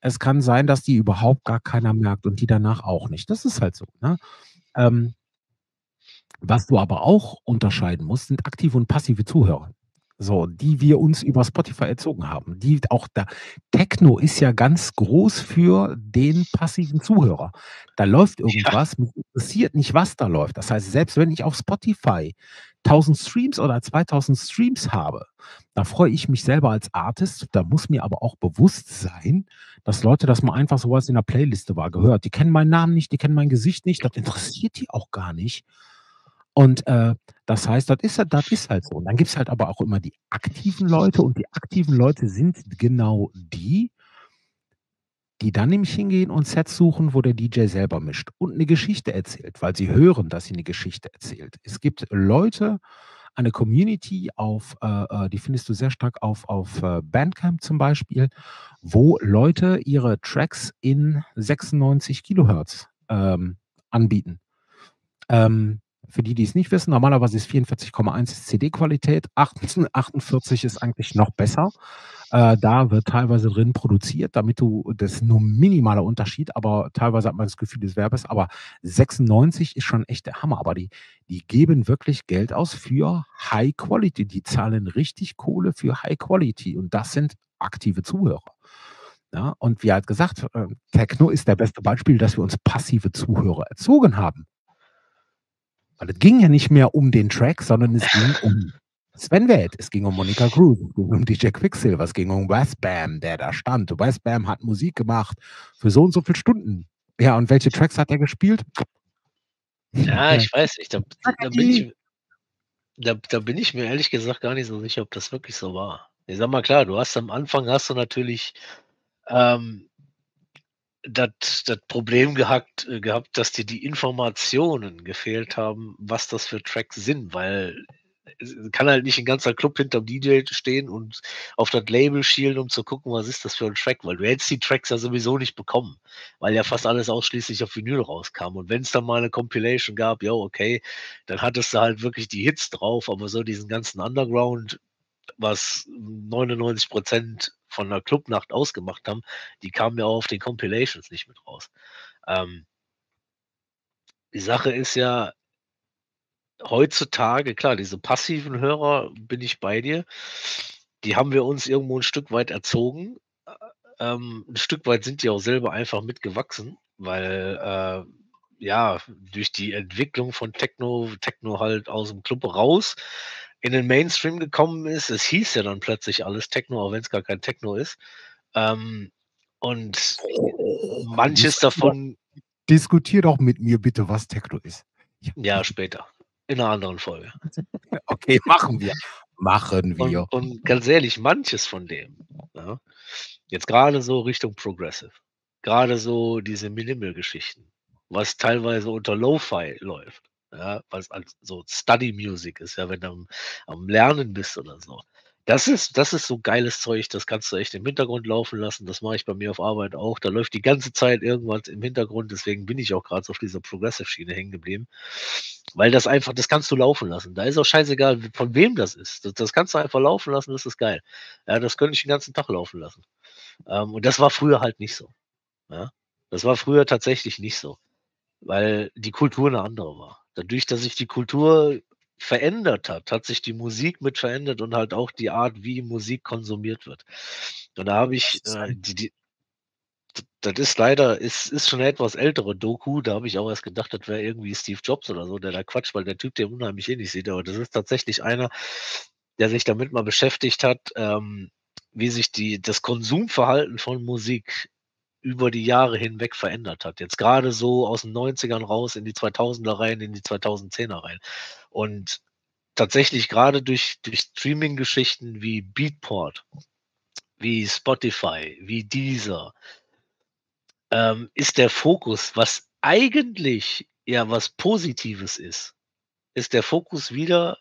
es kann sein, dass die überhaupt gar keiner merkt und die danach auch nicht. Das ist halt so, ne? Ähm was du aber auch unterscheiden musst, sind aktive und passive Zuhörer. So, die wir uns über Spotify erzogen haben. Die auch da Techno ist ja ganz groß für den passiven Zuhörer. Da läuft Ja. irgendwas, mich interessiert nicht, was da läuft. Das heißt, selbst wenn ich auf Spotify 1.000 Streams oder 2.000 Streams habe, da freue ich mich selber als Artist. Da muss mir aber auch bewusst sein, dass Leute das mal einfach so was in der Playliste war gehört. Die kennen meinen Namen nicht, die kennen mein Gesicht nicht, das interessiert die auch gar nicht. Und, äh, das heißt, das ist halt das ist halt so. Und dann gibt's halt aber auch immer die aktiven Leute und die aktiven Leute sind genau die die dann nämlich hingehen und Sets suchen, wo der DJ selber mischt und 'ne Geschichte erzählt, weil sie hören, dass sie 'ne Geschichte erzählt. Es gibt Leute, eine Community auf, äh, äh die findest du sehr stark auf auf, äh, Bandcamp zum Beispiel, wo Leute ihre Tracks in 96 Kilohertz, ähm, anbieten. Ähm, für die, die's nicht wissen, normalerweise ist 44,1 ist CD-Qualität, 8 48 ist eigentlich noch besser. Äh, da wird teilweise drin produziert, damit du das nur minimaler Unterschied, aber teilweise hat man das Gefühl, es wäre besser. Aber 96 ist schon echt der Hammer. Aber die die geben wirklich Geld aus für High Quality. Die zahlen richtig Kohle für High Quality und das sind aktive Zuhörer. Ja, und wie halt gesagt, äh, Techno ist der beste Beispiel, dass wir uns passive Zuhörer erzogen haben. Weil es ging ja nicht mehr um den Track, sondern es ging um Sven Welt, es ging um Monica Cruz, es ging um DJ Quicksilver, es ging um Westbam, der da stand. Westbam hat Musik gemacht für so und so viele Stunden. Ja, und welche Tracks hat er gespielt? Ja, ich weiß nicht. Da, da, bin ich, da, da bin ich mir ehrlich gesagt gar nicht so sicher, ob das wirklich so war. Ich sag mal klar, du hast am Anfang hast du natürlich ähm, das Problem gehabt, äh, gehabt, dass dir die Informationen gefehlt haben, was das für Tracks sind, weil es kann halt nicht ein ganzer Club hinterm DJ stehen und auf das Label schielen, um zu gucken, was ist das für ein Track, weil du hättest die Tracks ja sowieso nicht bekommen, weil ja fast alles ausschließlich auf Vinyl rauskam. Und wenn es dann mal eine Compilation gab, ja, okay, dann hattest du halt wirklich die Hits drauf, aber so diesen ganzen Underground, was 99 Prozent von der Clubnacht ausgemacht haben, die kamen ja auch auf den Compilations nicht mit raus. Ähm, die Sache ist ja, heutzutage, klar, diese passiven Hörer, bin ich bei dir, die haben wir uns irgendwo ein Stück weit erzogen. Äh, ähm, 'n Stück weit sind die auch selber einfach mitgewachsen, weil, äh, ja, durch die Entwicklung von Techno Techno halt aus dem Club raus in den Mainstream gekommen ist. Es hieß ja dann plötzlich alles Techno, auch wenn es gar kein Techno ist. Ähm, und manches davon Diskutier doch mit mir bitte, was Techno ist. Ja, später. In einer anderen Folge. Okay, machen wir. Machen wir. Und, und ganz ehrlich, manches von dem, ja, jetzt gerade so Richtung Progressive, gerade so diese Minimal-Geschichten, was teilweise unter Lo-Fi läuft, ja, was als so Study Music ist, ja, wenn du am, am Lernen bist oder so. Das ist, das ist so geiles Zeug, das kannst du echt im Hintergrund laufen lassen. Das mache ich bei mir auf Arbeit auch. Da läuft die ganze Zeit irgendwas im Hintergrund. Deswegen bin ich auch gerade so auf dieser Progressive-Schiene hängen geblieben. Weil das einfach, das kannst du laufen lassen. Da ist auch scheißegal, von wem das ist. Das, das kannst du einfach laufen lassen, das ist geil. Ja, das könnte ich den ganzen Tag laufen lassen. Ähm, und das war früher halt nicht so. Ja? Das war früher tatsächlich nicht so. Weil die Kultur eine andere war. Dadurch, dass sich die Kultur verändert hat, hat sich die Musik mit verändert und halt auch die Art, wie Musik konsumiert wird. Und da habe ich äh, die, die das ist leider, ist, ist schon eine etwas ältere Doku. Da habe ich auch erst gedacht, das wäre irgendwie Steve Jobs oder so, der da quatscht, weil der Typ der unheimlich ähnlich sieht. Aber das ist tatsächlich einer, der sich damit mal beschäftigt hat, ähm, wie sich die, das Konsumverhalten von Musik über die Jahre hinweg verändert hat. Jetzt gerade so aus den 90ern raus in die 2000er rein, in die 2010er rein. Und tatsächlich gerade durch, durch Streaming-Geschichten wie Beatport, wie Spotify, wie Deezer, ähm, ist der Fokus, was eigentlich ja was Positives ist, ist der Fokus wieder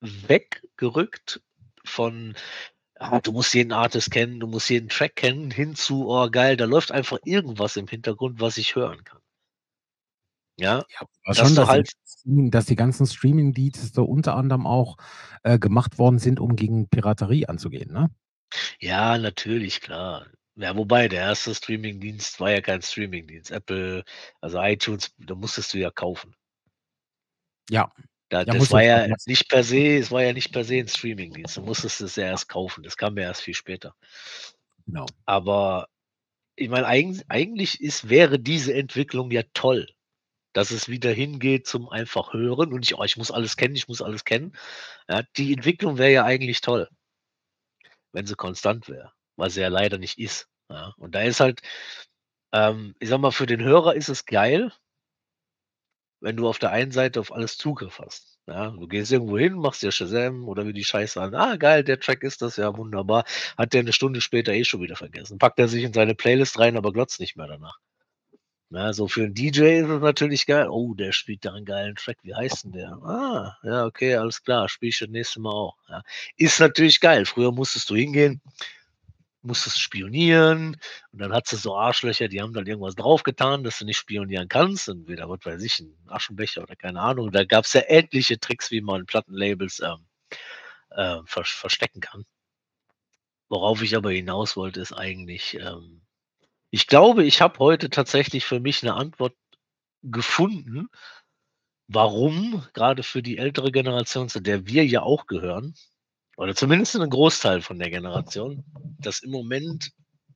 weggerückt von ah, du musst jeden Artist kennen, du musst jeden Track kennen, hinzu, oh geil, da läuft einfach irgendwas im Hintergrund, was ich hören kann. Ja, ja dass schon, dass, halt die, dass die ganzen Streaming-Dienste unter anderem auch äh, gemacht worden sind, um gegen Piraterie anzugehen, ne? Ja, natürlich, klar. Ja, wobei der erste Streaming-Dienst war ja kein Streaming-Dienst. Apple, also iTunes, da musstest du ja kaufen. Ja. Da, ja, das war ja nicht per se, es war ja nicht per se ein Streaming-Dienst. Du musstest es ja erst kaufen. Das kam ja erst viel später. Genau. Aber ich meine, eigentlich, eigentlich ist, wäre diese Entwicklung ja toll, dass es wieder hingeht zum einfach hören und ich, oh, ich muss alles kennen, ich muss alles kennen. Ja, die Entwicklung wäre ja eigentlich toll, wenn sie konstant wäre, was sie ja leider nicht ist. Ja, und da ist halt, ähm, ich sag mal, für den Hörer ist es geil, wenn du auf der einen Seite auf alles Zugriff hast. Ja, du gehst irgendwo hin, machst dir Shazam oder wie die Scheiße an. Ah, geil, der Track ist das, ja, wunderbar. Hat der eine Stunde später eh schon wieder vergessen. Packt er sich in seine Playlist rein, aber glotzt nicht mehr danach. Ja, so für 'n DJ ist es natürlich geil. Oh, der spielt da einen geilen Track. Wie heißt denn der? Ah, ja, okay, alles klar, spiele ich das nächste Mal auch, ja. Ist natürlich geil. Früher musstest du hingehen musstest spionieren und dann hattest du so Arschlöcher, die haben dann irgendwas draufgetan, dass du nicht spionieren kannst, entweder, was weiß ich, 'n Aschenbecher oder keine Ahnung. Da gab's ja etliche Tricks, wie man Plattenlabels, ähm, äh, ver verstecken kann. Worauf ich aber hinaus wollte, ist eigentlich, ähm ich glaube, ich habe heute tatsächlich für mich 'ne Antwort gefunden, warum grade für die ältere Generation, zu der wir ja auch gehören oder zumindest 'n Großteil von der Generation, das im Moment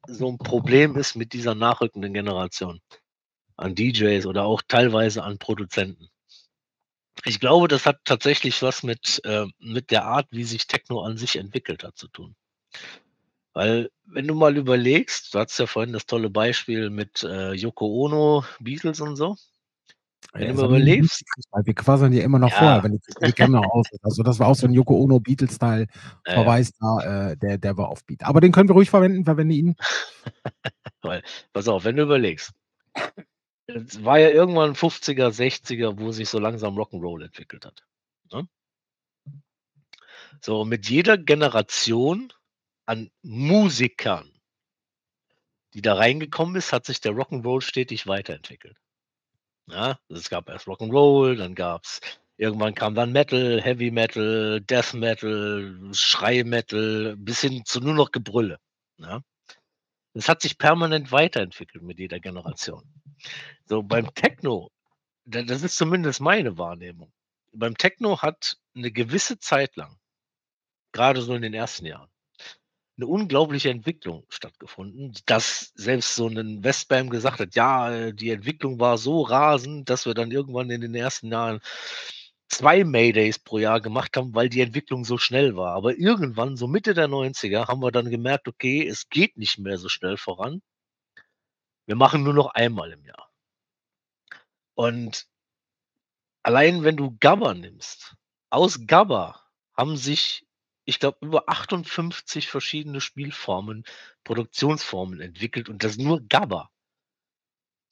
so 'n Problem ist mit dieser nachrückenden Generation an DJs oder auch teilweise an Produzenten. Ich glaube, das hat tatsächlich was mit äh, mit der Art, wie sich Techno an sich entwickelt hat, zu tun. Weil, wenn du mal überlegst, du hattest ja vorhin das tolle Beispiel mit, äh, Yoko Ono, Beatles und so. Wenn du nicht überlegst mitgekriegt, weil wir quasseln ja immer noch vorher, Ja. wenn die die Kamera aus ist. Also, das war auch so 'n Yoko Ono Beatles-Style Ja, ja. Verweis da, äh, der der war auf Beat. Aber den können wir ruhig verwenden, verwende ihn. Weil pass auf, wenn du überlegst es war ja irgendwann 50er, 60er, wo sich so langsam Rock'n'Roll entwickelt hat, ne? So, mit jeder Generation an Musikern die da reingekommen ist, hat sich der Rock'n'Roll stetig weiterentwickelt. Ja, es gab erst Rock'n'Roll, dann gab's irgendwann kam dann Metal, Heavy Metal, Death Metal, Schrei-Metal bis hin zu nur noch Gebrülle, ja? Es hat sich permanent weiterentwickelt mit jeder Generation. So, beim Techno, da das ist zumindest meine Wahrnehmung. Beim Techno hat 'ne gewisse Zeit lang, grade so in den ersten Jahren, 'ne unglaubliche Entwicklung stattgefunden, dass selbst so 'nen Westbam gesagt hat: „Ja, äh, die Entwicklung war so rasend, dass wir dann irgendwann in den ersten Jahren 2 Maydays pro Jahr gemacht haben, weil die Entwicklung so schnell war.“ Aber irgendwann, so Mitte der 90er, haben wir dann gemerkt: „Okay, es geht nicht mehr so schnell voran.“ Wir machen nur noch einmal im Jahr. Und allein wenn du Gabber nimmst, aus Gabber haben sich, ich glaube, über 58 verschiedene Spielformen, Produktionsformen entwickelt und das nur Gabber.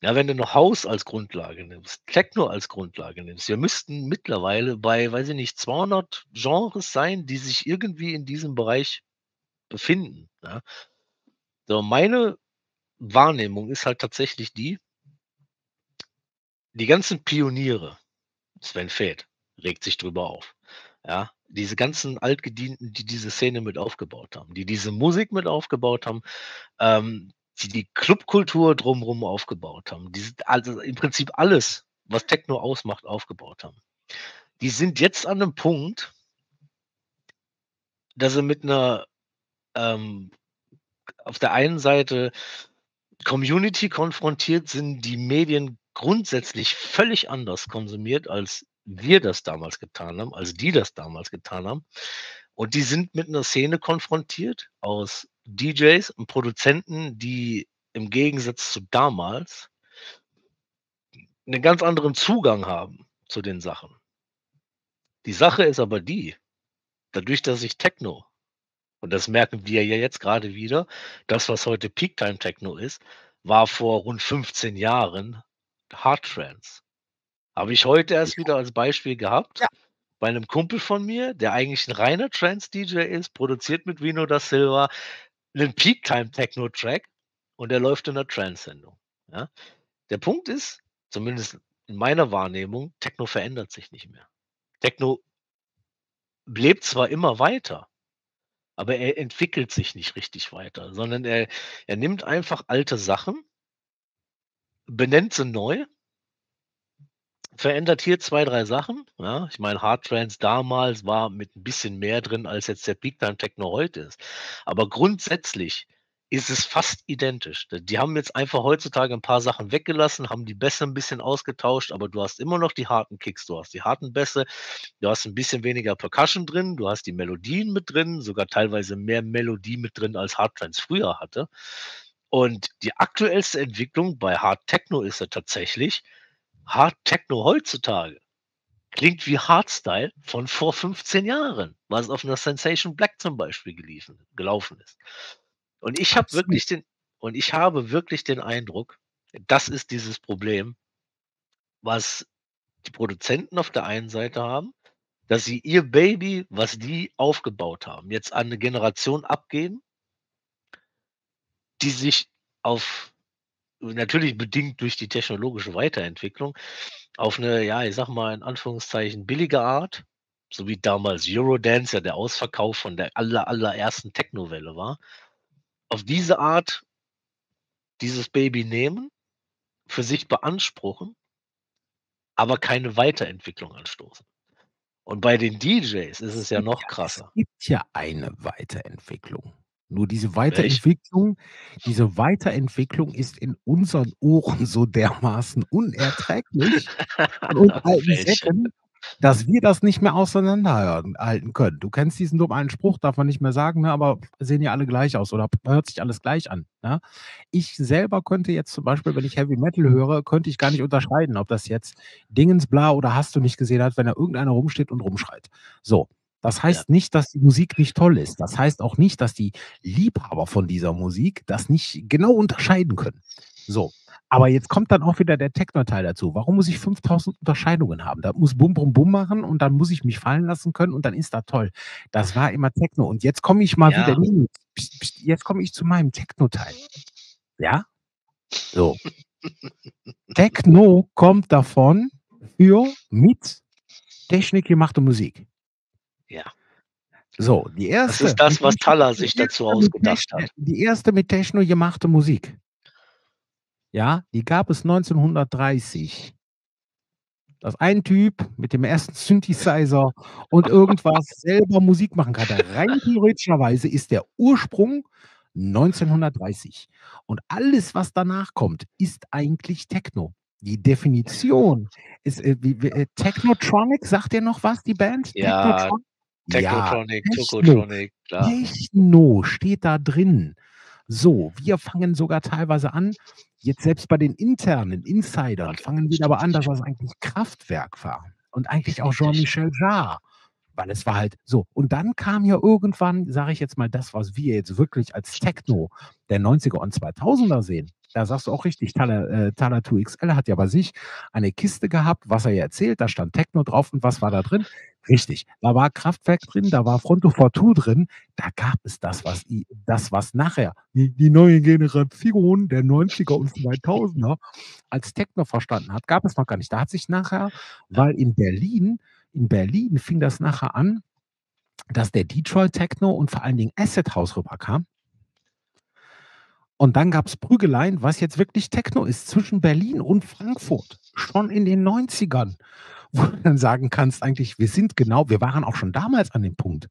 Ja, wenn du noch House als Grundlage nimmst, Techno als Grundlage nimmst, wir müssten mittlerweile bei, weiß ich nicht, 200 Genres sein, die sich irgendwie in diesem Bereich befinden, ja? So, meine Wahrnehmung ist halt tatsächlich die die ganzen Pioniere, Sven Väth regt sich drüber auf, ja? Diese ganzen Altgedienten, die diese Szene mit aufgebaut haben, die diese Musik mit aufgebaut haben, ähm, die die Clubkultur drumrum aufgebaut haben, die also im Prinzip alles, was Techno ausmacht, aufgebaut haben. Die sind jetzt an 'nem Punkt dass sie mit 'ner, ähm auf der einen Seite Community konfrontiert sind, die Medien grundsätzlich völlig anders konsumiert, als wir das damals getan haben als die das damals getan haben. Und die sind mit 'ner Szene konfrontiert aus DJs und Produzenten, die im Gegensatz zu damals 'nen ganz anderen Zugang haben zu den Sachen. Die Sache ist aber die, dadurch, dass sich Techno und das merken wir ja jetzt grade wieder, das, was heute Peaktime Techno ist, war vor rund 15 Jahren Hard Trance. Habe ich heute erst wieder als Beispiel gehabt Ja. bei 'nem Kumpel von mir, der eigentlich 'n reiner Trance-DJ ist, produziert mit Rino Da Silva 'nen Peaktime Techno Track und der läuft in 'ner Trance-Sendung, ja? Der Punkt ist, zumindest in meiner Wahrnehmung, Techno verändert sich nicht mehr. Techno lebt zwar immer weiter, aber er entwickelt sich nicht richtig weiter, sondern er er nimmt einfach alte Sachen benennt sie neu verändert hier 2, 3 Sachen, ja? Ich meine, Hard Trance damals war mit 'n bisschen mehr drin, als jetzt der Peaktime Techno heute ist. Aber grundsätzlich ist es fast identisch. Die haben jetzt einfach heutzutage 'n paar Sachen weggelassen, haben die Bässe 'n bisschen ausgetauscht, aber du hast immer noch die harten Kicks, du hast die harten Bässe, du hast 'n bisschen weniger Percussion drin, du hast die Melodien mit drin, sogar teilweise mehr Melodie mit drin, als Hard Trance früher hatte. Und die aktuellste Entwicklung bei Hard Techno ist ja tatsächlich Hard Techno heutzutage klingt wie Hardstyle von vor 15 Jahren, was auf 'ner Sensation Black zum Beispiel geliefen gelaufen ist. Und ich habe wirklich den und ich habe wirklich den Eindruck, das ist dieses Problem was die Produzenten auf der einen Seite haben, dass sie ihr Baby, was die aufgebaut haben, jetzt an 'ne Generation abgeben die sich auf natürlich bedingt durch die technologische Weiterentwicklung, auf 'ne, ja, ich sage mal in Anführungszeichen, billige Art, so wie damals Eurodance ja der Ausverkauf von der aller allerersten Technowelle war. Auf diese Art dieses Baby nehmen, für sich beanspruchen aber keine Weiterentwicklung anstoßen. Und bei den DJs ist Es ja noch ja es krasser. gibt ja eine Weiterentwicklung. Nur diese? Weiterentwicklung diese Weiterentwicklung ist in unseren Ohren so dermaßen unerträglich uns alten? Säcken dass wir das nicht mehr auseinanderhalten halten können. Du kennst diesen dummen Spruch, darf man nicht mehr sagen, ne, aber sehen ja alle gleich aus oder hört sich alles gleich an, ne? Ich selber könnte jetzt zum Beispiel, wenn ich Heavy Metal höre, könnte ich gar nicht unterscheiden, ob das jetzt Dingens Bla oder Hast du nicht gesehen hat, wenn da irgendeiner rumsteht und rumschreit. So, das heißt Ja. nicht, dass die Musik nicht toll ist. Das heißt auch nicht, dass die Liebhaber von dieser Musik das nicht genau unterscheiden können. So, aber jetzt kommt dann auch wieder der Techno-Teil dazu. Warum muss ich 5.000 Unterscheidungen haben? Das muss Bum Bum Bum machen und dann muss ich mich fallen lassen können und dann ist das toll. Das war immer Techno und jetzt komme ich mal Ja. wieder pst, jetzt komme ich zu meinem Techno-Teil. Ja? So. Techno kommt davon für mit Technik gemachte Musik. Ja. So, die Das erste ist das, was Thaler sich dazu ausgedacht Techno hat. die erste mit Techno gemachte Musik ja, die gab es 1930. Dass ein Typ mit dem ersten Synthesizer und irgendwas selber Musik machen kann. Rein theoretischerweise ist der Ursprung 1930 und alles, was danach kommt, ist eigentlich Techno. Die Definition ist, äh, wie äh, Technotronic, sagt dir noch was, die Band? Ja, Technotronic, Techno. Tokotronic, klar. Techno steht da drin. So, wir fangen sogar teilweise an, jetzt selbst bei den internen Insidern fangen wir aber an, dass das eigentlich Kraftwerk war und eigentlich auch. Jean-Michel Jarre, weil es war halt so. Und dann kam ja irgendwann, sage ich jetzt mal, das, was wir jetzt wirklich als Techno der 90er und 2000er sehen. Da sagst du auch richtig, Thaler, äh, Thaler 2XL hat ja bei sich eine Kiste gehabt, was er ja erzählt, da stand Techno drauf und was war da drin? Richtig, da war Kraftwerk drin, da war Fronto Fortune drin, da gab es das, was, das, was nachher die, die neue Generation der 90er und 2000er als Techno verstanden hat, gab es noch gar nicht. Da hat sich nachher, weil in Berlin, in Berlin fing das nachher an, dass der Detroit Techno und vor allen Dingen Acid House rüberkam. Und dann gab es Prügeleien, was jetzt wirklich Techno ist, zwischen Berlin und Frankfurt. Schon in den 90ern. Wo du dann sagen kannst, eigentlich, wir sind genau, wir waren auch schon damals an dem Punkt,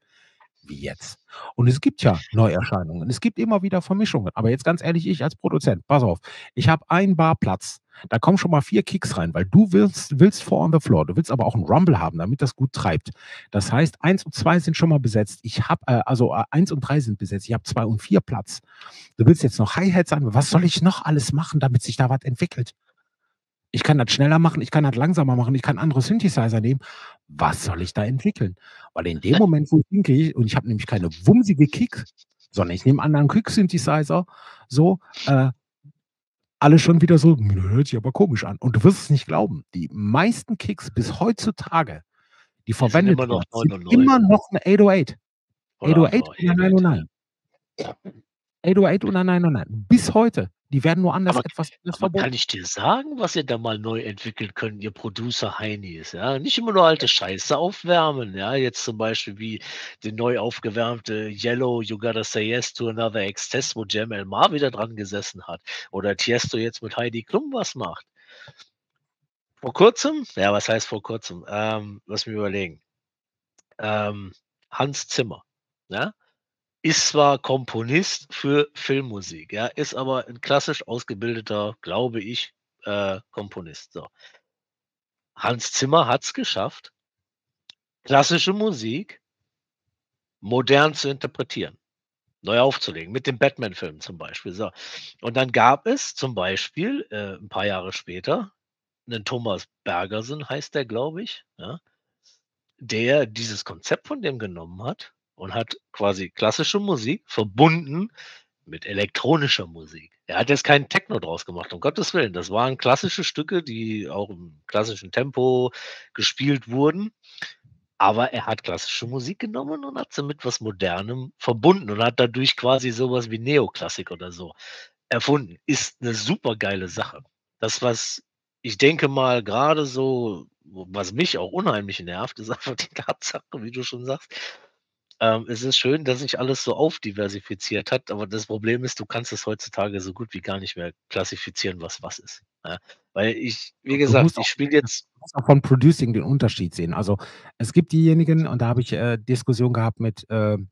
wie jetzt. Und es gibt ja Neuerscheinungen. Es gibt immer wieder Vermischungen. Aber jetzt ganz ehrlich, ich als Produzent, pass auf, ich habe einen Bar Platz. Da kommen schon mal vier Kicks rein, weil du willst, willst Four on the Floor. Du willst aber auch einen Rumble haben, damit das gut treibt. Das heißt, eins und zwei sind schon mal besetzt. Ich habe, äh, also äh, eins und drei sind besetzt. Ich habe zwei und vier Platz. Du willst jetzt noch Hi-Hats an. Was soll ich noch alles machen, damit sich da was entwickelt? Ich kann das schneller machen, ich kann das langsamer machen, ich kann andere Synthesizer nehmen. Was soll ich da entwickeln? Weil in dem Moment, wo ich hingehe, und ich habe nämlich keine wumsige Kick, sondern ich nehme einen anderen Quick-Synthesizer, so, äh, alles schon wieder so, "Hm, hört sich aber komisch an. Und du wirst es nicht glauben, die meisten Kicks bis heutzutage, die verwendet immer noch sind 909. immer noch eine 808. Oder 808 oh, oder 909. 808 oder 909. Bis heute. Die werden nur anders Aber etwas anders aber kann verboten. ich dir sagen, was ihr da mal neu entwickeln könnt, ihr Producer-Heinis, ja? Nicht immer nur alte Scheiße aufwärmen, ja? Jetzt zum Beispiel wie die neu aufgewärmte Yellow, You Gotta Say Yes to Another Excess, wo Cem Elmar wieder dran gesessen hat. Oder Tiesto jetzt mit Heidi Klum was macht. Vor Kurzem ja, was heißt vor Kurzem? Ähm, lass mich überlegen. Ähm, Hans Zimmer, ja? Ist zwar Komponist für Filmmusik, ja, ist aber 'n klassisch ausgebildeter, glaube ich, äh, Komponist, so. Hans Zimmer hat's geschafft klassische Musik modern zu interpretieren, neu aufzulegen, mit den Batman-Filmen zum Beispiel, so. Und dann gab es zum Beispiel, äh, 'n paar Jahre später 'nen Thomas Bergersen heißt der, glaube ich, ja? Der dieses Konzept von dem genommen hat und hat quasi klassische Musik verbunden mit elektronischer Musik. Er hat jetzt keinen Techno draus gemacht, um Gottes Willen. Das waren klassische Stücke, die auch im klassischen Tempo gespielt wurden. Aber er hat klassische Musik genommen und hat sie mit was Modernem verbunden und hat dadurch quasi so was wie Neoklassik oder so erfunden. Ist 'ne supergeile Sache. Das, was ich denke mal, grade so was mich auch unheimlich nervt, ist einfach die Tatsache, wie du schon sagst ähm, es ist schön, dass sich alles so aufdiversifiziert hat, aber das Problem ist, du kannst es heutzutage so gut wie gar nicht mehr klassifizieren, was was ist, ja? Weil ich wie gesagt, ich spiele jetzt du musst auch von Producing den Unterschied sehen. Also, es gibt diejenigen und da habe ich, äh, Diskussion gehabt mit, ähm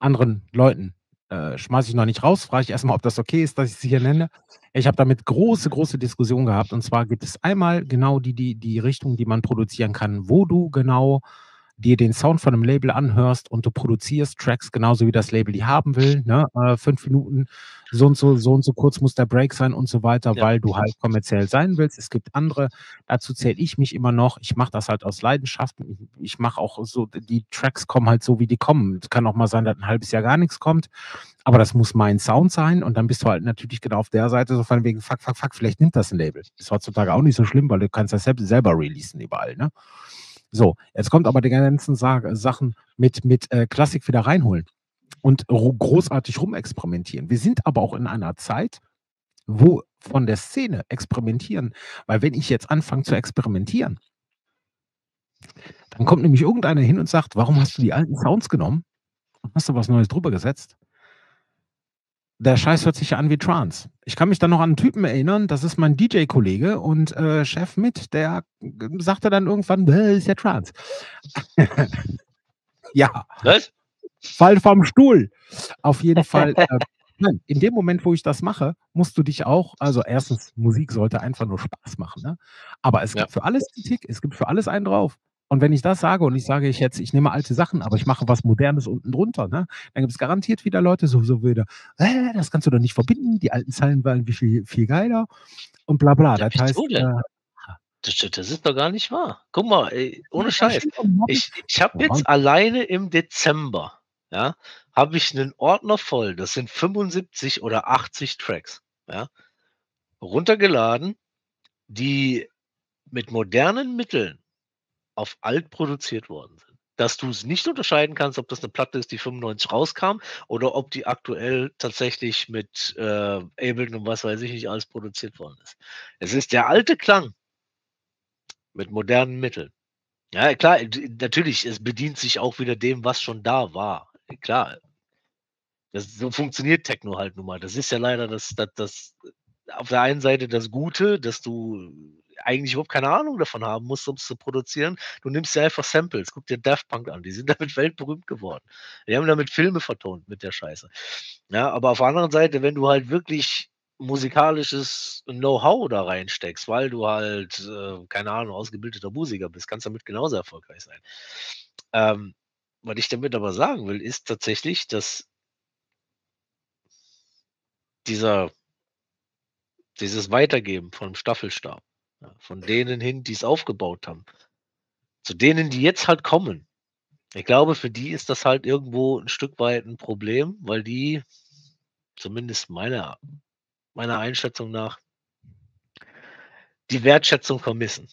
anderen Leuten, äh, schmeiße ich noch nicht raus, frage ich erst mal, ob das okay ist, dass ich sie hier nenne. Ich habe damit große, große Diskussionen gehabt und zwar gibt es einmal genau die die die Richtung, die man produzieren kann, wo du genau dir den Sound von 'nem Label anhörst und du produzierst Tracks genauso, wie das Label die haben will, ne? Äh, 5 Minuten, so und so so und so kurz muss der Break sein und so weiter, Ja. weil du halt kommerziell sein willst. Es gibt andere, dazu zähle ich mich immer noch. Ich mache das halt aus Leidenschaft. Ich mache auch so die Tracks kommen halt so, wie die kommen. Es kann auch mal sein, dass 'n halbes Jahr gar nix kommt, aber das muss mein Sound sein und dann bist du halt natürlich genau auf der Seite so von wegen: „Fuck, fuck, fuck, vielleicht nimmt das 'n Label.“ Ist heutzutage auch nicht so schlimm, weil du kannst das selbst selber releasen überall, ne? So, jetzt kommt aber die ganzen Sa Sachen mit mit, äh, Klassik wieder reinholen und ro großartig rumexperimentieren. Wir sind aber auch in einer Zeit, wo von der Szene experimentieren weil wenn ich jetzt anfange zu experimentieren dann kommt nämlich irgendeiner hin und sagt: „Warum hast du die alten Sounds genommen und hast da was Neues drüber gesetzt?“ Der Scheiß hört sich ja an wie Trance. Ich kann mich da noch an 'n Typen erinnern, das ist mein DJ-Kollege und, äh, Chef mit, der g sagte dann irgendwann: „Bäh, ist ja Trance.“ Ja. Was? Fall vom Stuhl. Auf jeden Fall, äh nein, in dem Moment, wo ich das mache, musst du dich auch also, 1. Musik sollte einfach nur Spaß machen, ne? Aber es Ja. gibt für alles Kritik, es gibt für alles einen drauf. Und wenn ich das sage und ich sage ich jetzt ich nehme alte Sachen, aber ich mache was Modernes unten drunter, ne? Dann gibt's garantiert wieder Leute so so wieder: „Äh, das kannst du doch nicht verbinden. Die alten Zeilen waren wie viel viel geiler“ und bla bla. Das heißt, äh Das das ist doch gar nicht wahr. Guck mal, ey, ohne Scheiß. Ich ich habe ja. jetzt alleine im Dezember, ja, habe ich 'nen Ordner voll, das sind 75 oder 80 Tracks, ja, runtergeladen, die mit modernen Mitteln auf alt produziert worden sind. Dass du's nicht unterscheiden kannst, ob das 'ne Platte ist, die 95 rauskam oder ob die aktuell tatsächlich mit, äh, Ableton und was weiß ich nicht alles produziert worden ist. Es ist der alte Klang mit modernen Mitteln. Ja, klar, natürlich, es bedient sich auch wieder dem, was schon da war. Klar. Das so funktioniert Techno halt nun mal. Das ist ja leider das das das auf der einen Seite das Gute, dass du eigentlich überhaupt keine Ahnung davon haben musst, um's zu produzieren. Du nimmst dir einfach Samples. Guck dir Daft Punk an, die sind damit weltberühmt geworden. Die haben damit Filme vertont mit der Scheiße. Ja, aber auf der anderen Seite, wenn du halt wirklich musikalisches Know-how da reinsteckst, weil du halt, äh, keine Ahnung, ausgebildeter Musiker bist, kannst damit genauso erfolgreich sein. Ähm, was ich damit aber sagen will, ist tatsächlich, dass dieser dieses Weitergeben vom Staffelstab, ja, von denen hin, die's aufgebaut haben, zu denen, die jetzt halt kommen. Ich glaube, für die ist das halt irgendwo 'n Stück weit 'n Problem, weil die zumindest meiner meiner Einschätzung nach die Wertschätzung vermissen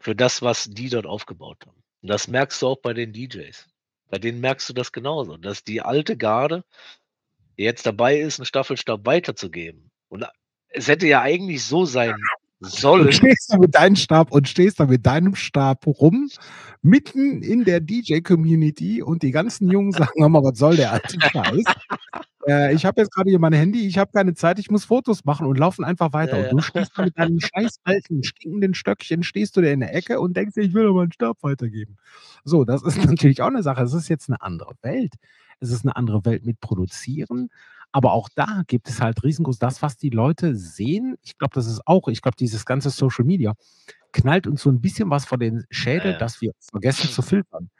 für das, was die dort aufgebaut haben. Und das merkst du auch bei den DJs. Bei denen merkst du das genauso, dass die alte Garde jetzt dabei ist, 'n Staffelstab weiterzugeben. Und es hätte ja eigentlich so sein Sollen stehst da mit deinem Stab und stehst da mit deinem Stab rum, mitten in der DJ-Community und die ganzen Jungs sagen: „Hör mal, was soll der alte Scheiß? Äh, ich habe jetzt grade hier mein Handy, ich habe keine Zeit, ich muss Fotos machen“ und laufen einfach weiter. Ja, Und du stehst da mit deinem scheiß alten, stinkenden Stöckchen stehst du da in der Ecke und denkst dir: „Ich will doch meinen Stab weitergeben.“ So, das ist natürlich auch 'ne Sache. Es ist jetzt 'ne andere Welt. Es ist 'ne andere Welt mit Produzieren, aber auch da gibt es halt riesengroß das, was die Leute sehen ich glaube, das ist auch ich glaube, dieses ganze Social Media knallt uns so 'n bisschen was vor den Ja, Schädel, ja. dass wir vergessen zu filtern.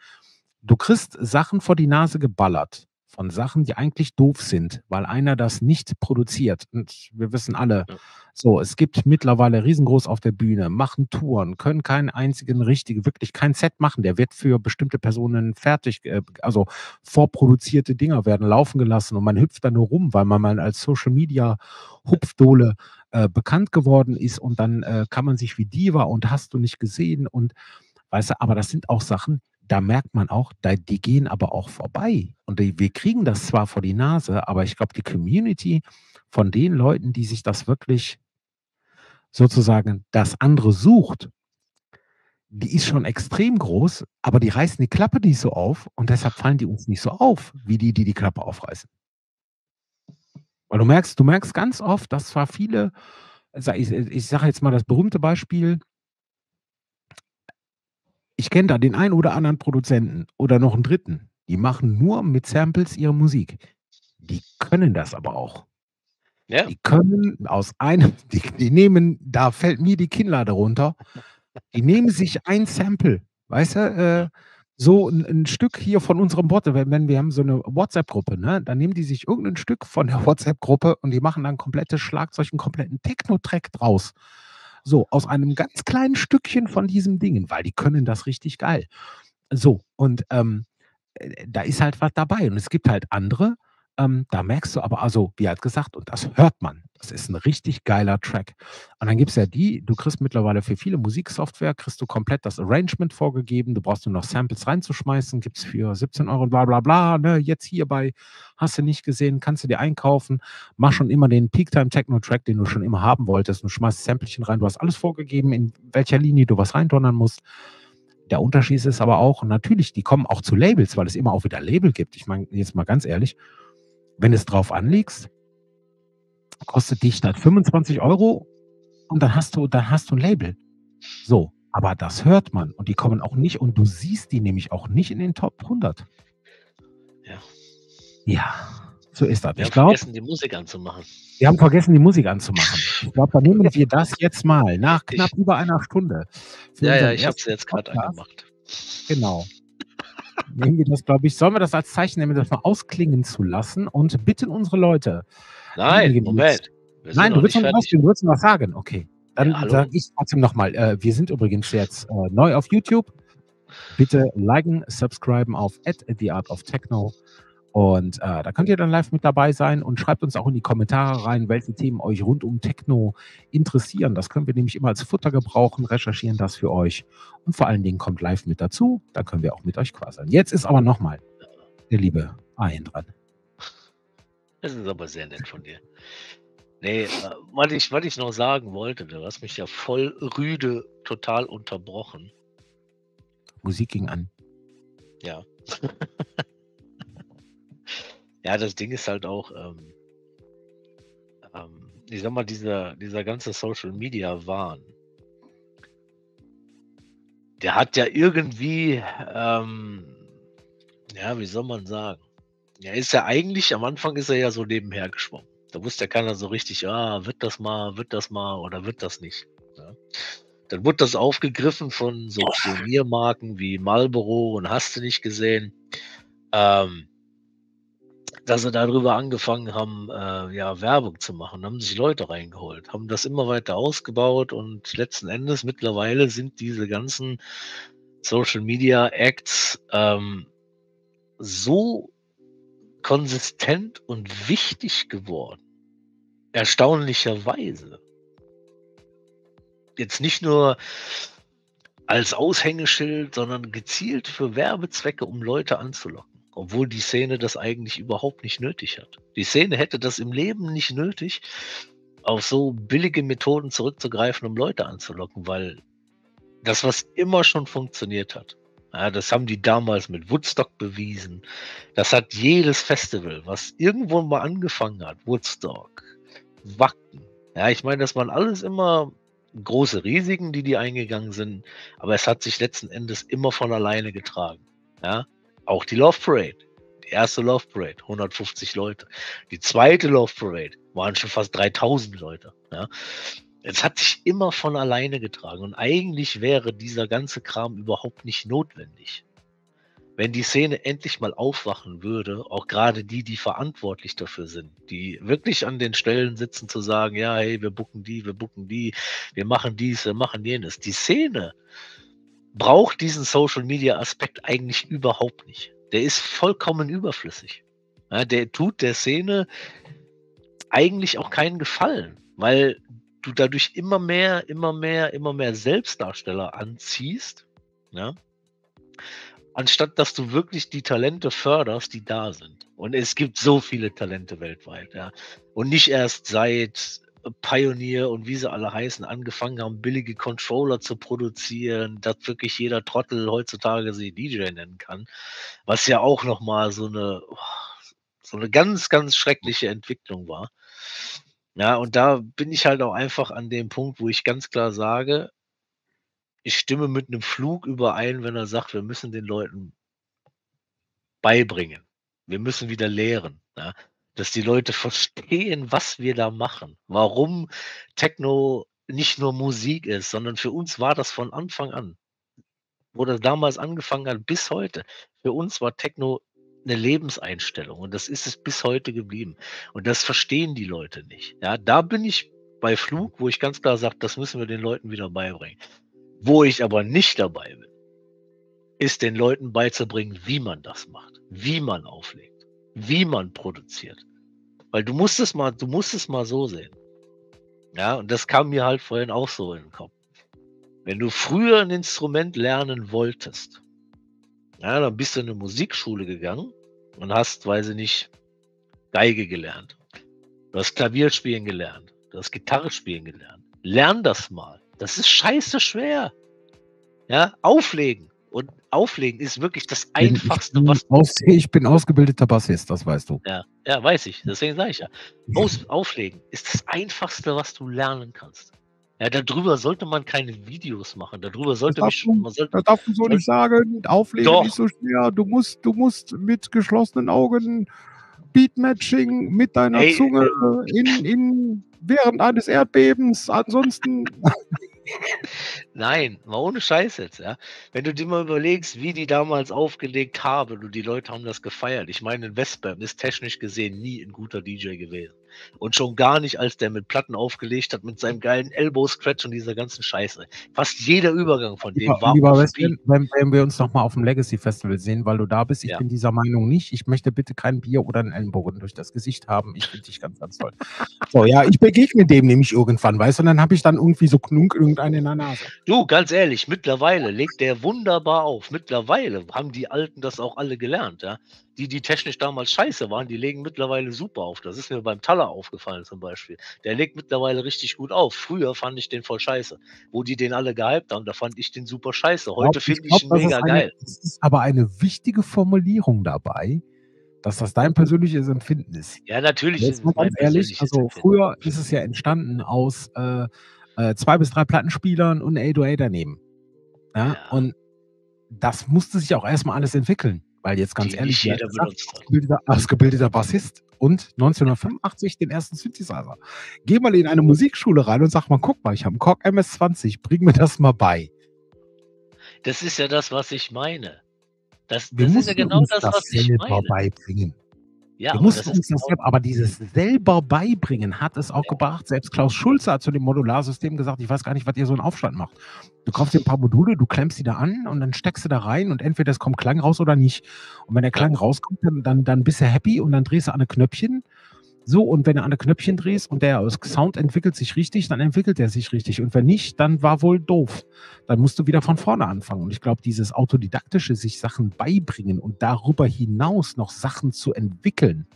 Du kriegst Sachen vor die Nase geballert von Sachen, die eigentlich doof sind, weil einer das nicht produziert. Und wir wissen alle, Ja. so, es gibt mittlerweile riesengroß auf der Bühne, machen Touren, können keinen einzigen richtigen wirklich kein Set machen. Der wird für bestimmte Personen fertig äh, also, vorproduzierte Dinger werden laufen gelassen und man hüpft da nur rum, weil man mal als Social Media Hupfdohle, äh, bekannt geworden ist und dann, äh, kann man sich wie Diva und hast du nicht gesehen und weißt du, aber das sind auch Sachen, da merkt man auch, da die gehen aber auch vorbei. Und die wir kriegen das zwar vor die Nase, aber ich glaube, die Community von den Leuten, die sich das wirklich sozusagen das andere sucht die ist schon extrem groß, aber die reißen die Klappe nicht so auf und deshalb fallen die uns nicht so auf, wie die, die die Klappe aufreißen. Weil du merkst du merkst ganz oft, dass zwar viele ich ich sage jetzt mal das berühmte Beispiel ich kenne da den einen oder anderen Produzenten oder noch 'n 3., die machen nur mit Samples ihre Musik. Die können das aber auch. Ja. Die können aus einem die die nehmen da fällt mir die Kinnlade runter. Die nehmen sich ein Sample, weißt du, äh, so 'n 'n Stück hier von unserem Bot wenn wenn wir haben so 'ne WhatsApp-Gruppe, ne? Dann nehmen die sich irgend 'n Stück von der WhatsApp-Gruppe und die machen dann komplettes Schlagzeug 'n kompletten Techno-Track draus. So, aus einem ganz kleinen Stückchen von diesem Dingen, weil die können das richtig geil. So, und, ähm, äh, da ist halt was dabei. Und es gibt halt andere, ähm, da merkst du aber also, wie halt gesagt, und das hört man. Das ist 'n richtig geiler Track. Und dann gibt's ja die du kriegst mittlerweile für viele Musiksoftware kriegst du komplett das Arrangement vorgegeben. Du brauchst nur noch Samples reinzuschmeißen, gibt's für 17 € bla bla bla, ne? Jetzt hier bei hast du nicht gesehen, kannst du dir einkaufen. Mach schon immer den Peak-Time-Techno-Track, den du schon immer haben wolltest und schmeißt Samplechen rein. Du hast alles vorgegeben, in welcher Linie du was reindonnern musst. Der Unterschied ist aber auch natürlich, die kommen auch zu Labels, weil es immer auch wieder Label gibt. Ich meine, jetzt mal ganz ehrlich, wenn du's drauf anlegst kostet dich das 25 € und dann hast du dann hast du 'n Label. So, aber das hört man und die kommen auch nicht und du siehst die nämlich auch nicht in den Top 100. Ja. Ja, so ist das. Wir Ich haben vergessen, die Musik anzumachen. wir haben vergessen, die Musik anzumachen. Ich glaube, dann nehmen wir das jetzt mal nach Ich knapp über einer Stunde Ja, ja, ich habe 1. jetzt Podcast. angemacht. Genau. Nehmen wir das, glaube ich sollen wir das als Zeichen nehmen, das mal ausklingen zu lassen und bitten unsere Leute, Nein, die Moment. Nein, du willst rausgehen, du willst noch was sagen? Okay. Dann Ja, sage ich trotzdem noch mal, äh, wir sind übrigens jetzt, äh, neu auf YouTube. Bitte liken, subscriben auf @theartofTechno und, äh, da könnt ihr dann live mit dabei sein und schreibt uns auch in die Kommentare rein, welche Themen euch rund um Techno interessieren. Das können wir nämlich immer als Futter gebrauchen, recherchieren das für euch und vor allen Dingen kommt live mit dazu, da können wir auch mit euch quasseln. Jetzt ist aber noch mal der liebe Arjen dran. Das ist aber sehr nett von dir. Ne, äh, was ich was ich noch sagen wollte, du hast mich ja voll rüde total unterbrochen. Musik ging an. Ja. Ja, das Ding ist halt auch, ähm ähm, ich sage mal, dieser dieser ganze Social-Media-Wahn der hat ja irgendwie, ähm ja, wie soll man sagen? Er ist ja eigentlich am Anfang ist er ja so nebenher geschwommen. Da wusste ja keiner so richtig: „Ah, wird das mal wird das mal oder wird das nicht?“ Ne? Dann wurde das aufgegriffen von so Pioniermarken wie Marlboro und hast du nicht gesehen, ähm dass sie da drüber angefangen haben, äh, ja, Werbung zu machen, haben sich Leute reingeholt, haben das immer weiter ausgebaut und letzten Endes mittlerweile sind diese ganzen Social-Media-Acts, ähm, so konsistent und wichtig geworden. Erstaunlicherweise. Jetzt nicht nur als Aushängeschild, sondern gezielt für Werbezwecke, um Leute anzulocken, obwohl die Szene das eigentlich überhaupt nicht nötig hat. Die Szene hätte das im Leben nicht nötig, auf so billige Methoden zurückzugreifen, um Leute anzulocken, weil das, was immer schon funktioniert hat, ja, das haben die damals mit Woodstock bewiesen. Das hat jedes Festival, was irgendwo mal angefangen hat, Woodstock, Wacken. Ja, ich meine, das waren alles immer große Risiken, die die eingegangen sind, aber es hat sich letzten Endes immer von alleine getragen, ja? Auch die Love Parade. Die erste Love Parade, 150 Leute. Die zweite Love Parade waren schon fast 3.000 Leute, ja? Es hat sich immer von alleine getragen und eigentlich wäre dieser ganze Kram überhaupt nicht notwendig. Wenn die Szene endlich mal aufwachen würde, auch grade die, die verantwortlich dafür sind, die wirklich an den Stellen sitzen zu sagen: „Ja, hey, wir booken die, wir booken die, wir machen dies, wir machen jenes.“ Die Szene braucht diesen Social-Media-Aspekt eigentlich überhaupt nicht. Der ist vollkommen überflüssig. Ja, der tut der Szene eigentlich auch keinen Gefallen, weil du dadurch immer mehr immer mehr immer mehr Selbstdarsteller anziehst, ja? Anstatt dass du wirklich die Talente förderst, die da sind. Und es gibt so viele Talente weltweit, ja? Und nicht erst seit Pioneer und wie sie alle heißen, angefangen haben, billige Controller zu produzieren, dass wirklich jeder Trottel heutzutage sich DJ nennen kann, was ja auch noch mal so 'ne so 'ne ganz, ganz schreckliche Entwicklung war. Ja, und da bin ich halt auch einfach an dem Punkt, wo ich ganz klar sage ich stimme mit 'nem Flug überein, wenn er sagt, wir müssen den Leuten beibringen. Wir müssen wieder lehren, ja? Dass die Leute verstehen, was wir da machen. Warum Techno nicht nur Musik ist, sondern für uns war das von Anfang an. Wo das damals angefangen hat bis heute. Für uns war Techno eine Lebenseinstellung und das ist es bis heute geblieben. Und das verstehen die Leute nicht. Ja, da bin ich bei Flug, wo ich ganz klar sage, das müssen wir den Leuten wieder beibringen. Wo ich aber nicht dabei bin, ist den Leuten beizubringen, wie man das macht, wie man auflegt, wie man produziert. Weil du musst es mal, du musst es mal so sehen. Ja, und das kam mir halt vorhin auch so in den Kopf. Wenn du früher ein Instrument lernen wolltest, ja, dann bist du in eine Musikschule gegangen und hast, weiß ich nicht, Geige gelernt. Du hast Klavier spielen gelernt. Du hast Gitarre spielen gelernt. Lern das mal. Das ist scheiße schwer. Ja, auflegen. Und auflegen ist wirklich das Einfachste, ich was. Aus, ich bin ausgebildeter Bassist, das weißt du. Ja, ja weiß ich. Deswegen sage ich ja. Aus, auflegen ist das Einfachste, was du lernen kannst. Ja, darüber sollte man keine Videos machen. Darüber sollte mich schon. Man sollte, das darfst du so nicht sagen. Auflegen doch. ist so schwer. Du musst, du musst mit geschlossenen Augen Beatmatching mit deiner Ey, Zunge in, in während eines Erdbebens. Ansonsten. Nein, mal ohne Scheiß jetzt, ja. Wenn du dir mal überlegst, wie die damals aufgelegt haben und die Leute haben das gefeiert. Ich meine, Westbam ist technisch gesehen nie ein guter DJ gewesen. Und schon gar nicht, als der mit Platten aufgelegt hat, mit seinem geilen Elbow-Scratch und dieser ganzen Scheiße. Fast jeder Übergang von dem lieber, war lieber Western, wenn, wenn, wir uns nochmal auf dem Legacy Festival sehen, weil du da bist, ich ja. bin dieser Meinung nicht. Ich möchte bitte kein Bier oder einen Ellenbogen durch das Gesicht haben. Ich finde dich ganz, ganz toll. so, ja, ich begegne dem nämlich irgendwann, weißt du, und dann habe ich dann irgendwie so Knunk irgendeinen in der Nase. Du, ganz ehrlich, mittlerweile legt der wunderbar auf. Mittlerweile haben die Alten das auch alle gelernt, ja die, die technisch damals scheiße waren, die legen mittlerweile super auf. Das ist mir beim Taller aufgefallen zum Beispiel. Der legt mittlerweile richtig gut auf. Früher fand ich den voll scheiße. Wo die den alle gehypt haben, da fand ich den super scheiße. Heute finde ich, ihn mega eine, geil. Es ist aber eine wichtige Formulierung dabei, dass das dein persönliches Empfinden ist. Ja, natürlich Jetzt es ganz ehrlich, also Empfinden. früher ist es ja entstanden aus äh, äh, zwei bis drei Plattenspielern und 808 daneben. Ja? ja. Und das musste sich auch erstmal alles entwickeln. Weil jetzt ganz Die ehrlich, jeder ausgebildeter, ausgebildeter Bassist und 1985 den ersten Synthesizer. Geh mal in eine Musikschule rein und sag mal, guck mal, ich habe einen Korg MS-20, bring mir das mal bei. Das ist ja das, was ich meine. Das, das ist ja genau das, das, was ich meine. beibringen. Ja, wir mussten uns das genau aber dieses selber beibringen hat es auch ja. gebracht. Selbst Klaus Schulze hat zu dem Modularsystem gesagt, ich weiß gar nicht, was ihr so einen Aufstand macht. Du kaufst dir ein paar Module, du klemmst die da an und dann steckst du da rein und entweder es kommt Klang raus oder nicht. Und wenn der Klang rauskommt, dann, dann, dann bist du happy und dann drehst du an ein Knöpfchen so, und wenn du an der Knöpfchen drehst und der Sound entwickelt sich richtig, dann entwickelt er sich richtig. Und wenn nicht, dann war wohl doof. Dann musst du wieder von vorne anfangen. Und ich glaube, dieses autodidaktische, sich Sachen beibringen und darüber hinaus noch Sachen zu entwickeln,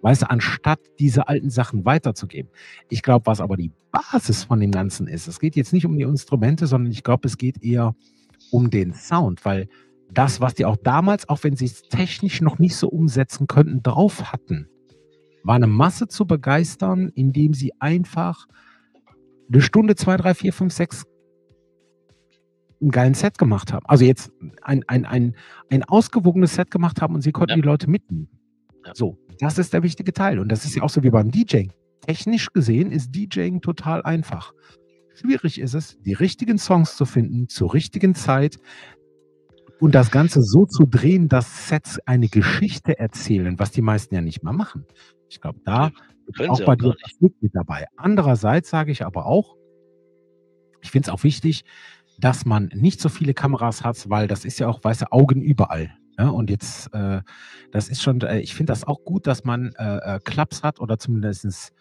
weißt du, anstatt diese alten Sachen weiterzugeben. Ich glaube, was aber die Basis von dem Ganzen ist, es geht jetzt nicht um die Instrumente, sondern ich glaube, es geht eher um den Sound, weil das, was die auch damals, auch wenn sie es technisch noch nicht so umsetzen könnten, drauf hatten, war eine Masse zu begeistern, indem sie einfach eine Stunde, zwei, drei, vier, fünf, sechs einen geilen Set gemacht haben. Also jetzt ein, ein, ein, ein ausgewogenes Set gemacht haben und sie konnten ja. die Leute mitnehmen. Ja. So, das ist der wichtige Teil. Und das ist ja auch so wie beim DJing. Technisch gesehen ist DJing total einfach. Schwierig ist es, die richtigen Songs zu finden, zur richtigen Zeit, und das Ganze so zu drehen, dass Sets eine Geschichte erzählen, was die meisten ja nicht mal machen. Ich glaube, da ist auch bei dir mit dabei. Andererseits sage ich aber auch, ich finde es auch wichtig, dass man nicht so viele Kameras hat, weil das ist ja auch weiße Augen überall. Ja, und jetzt, äh, das ist schon, äh, ich finde das auch gut, dass man äh, äh Clubs hat oder zumindest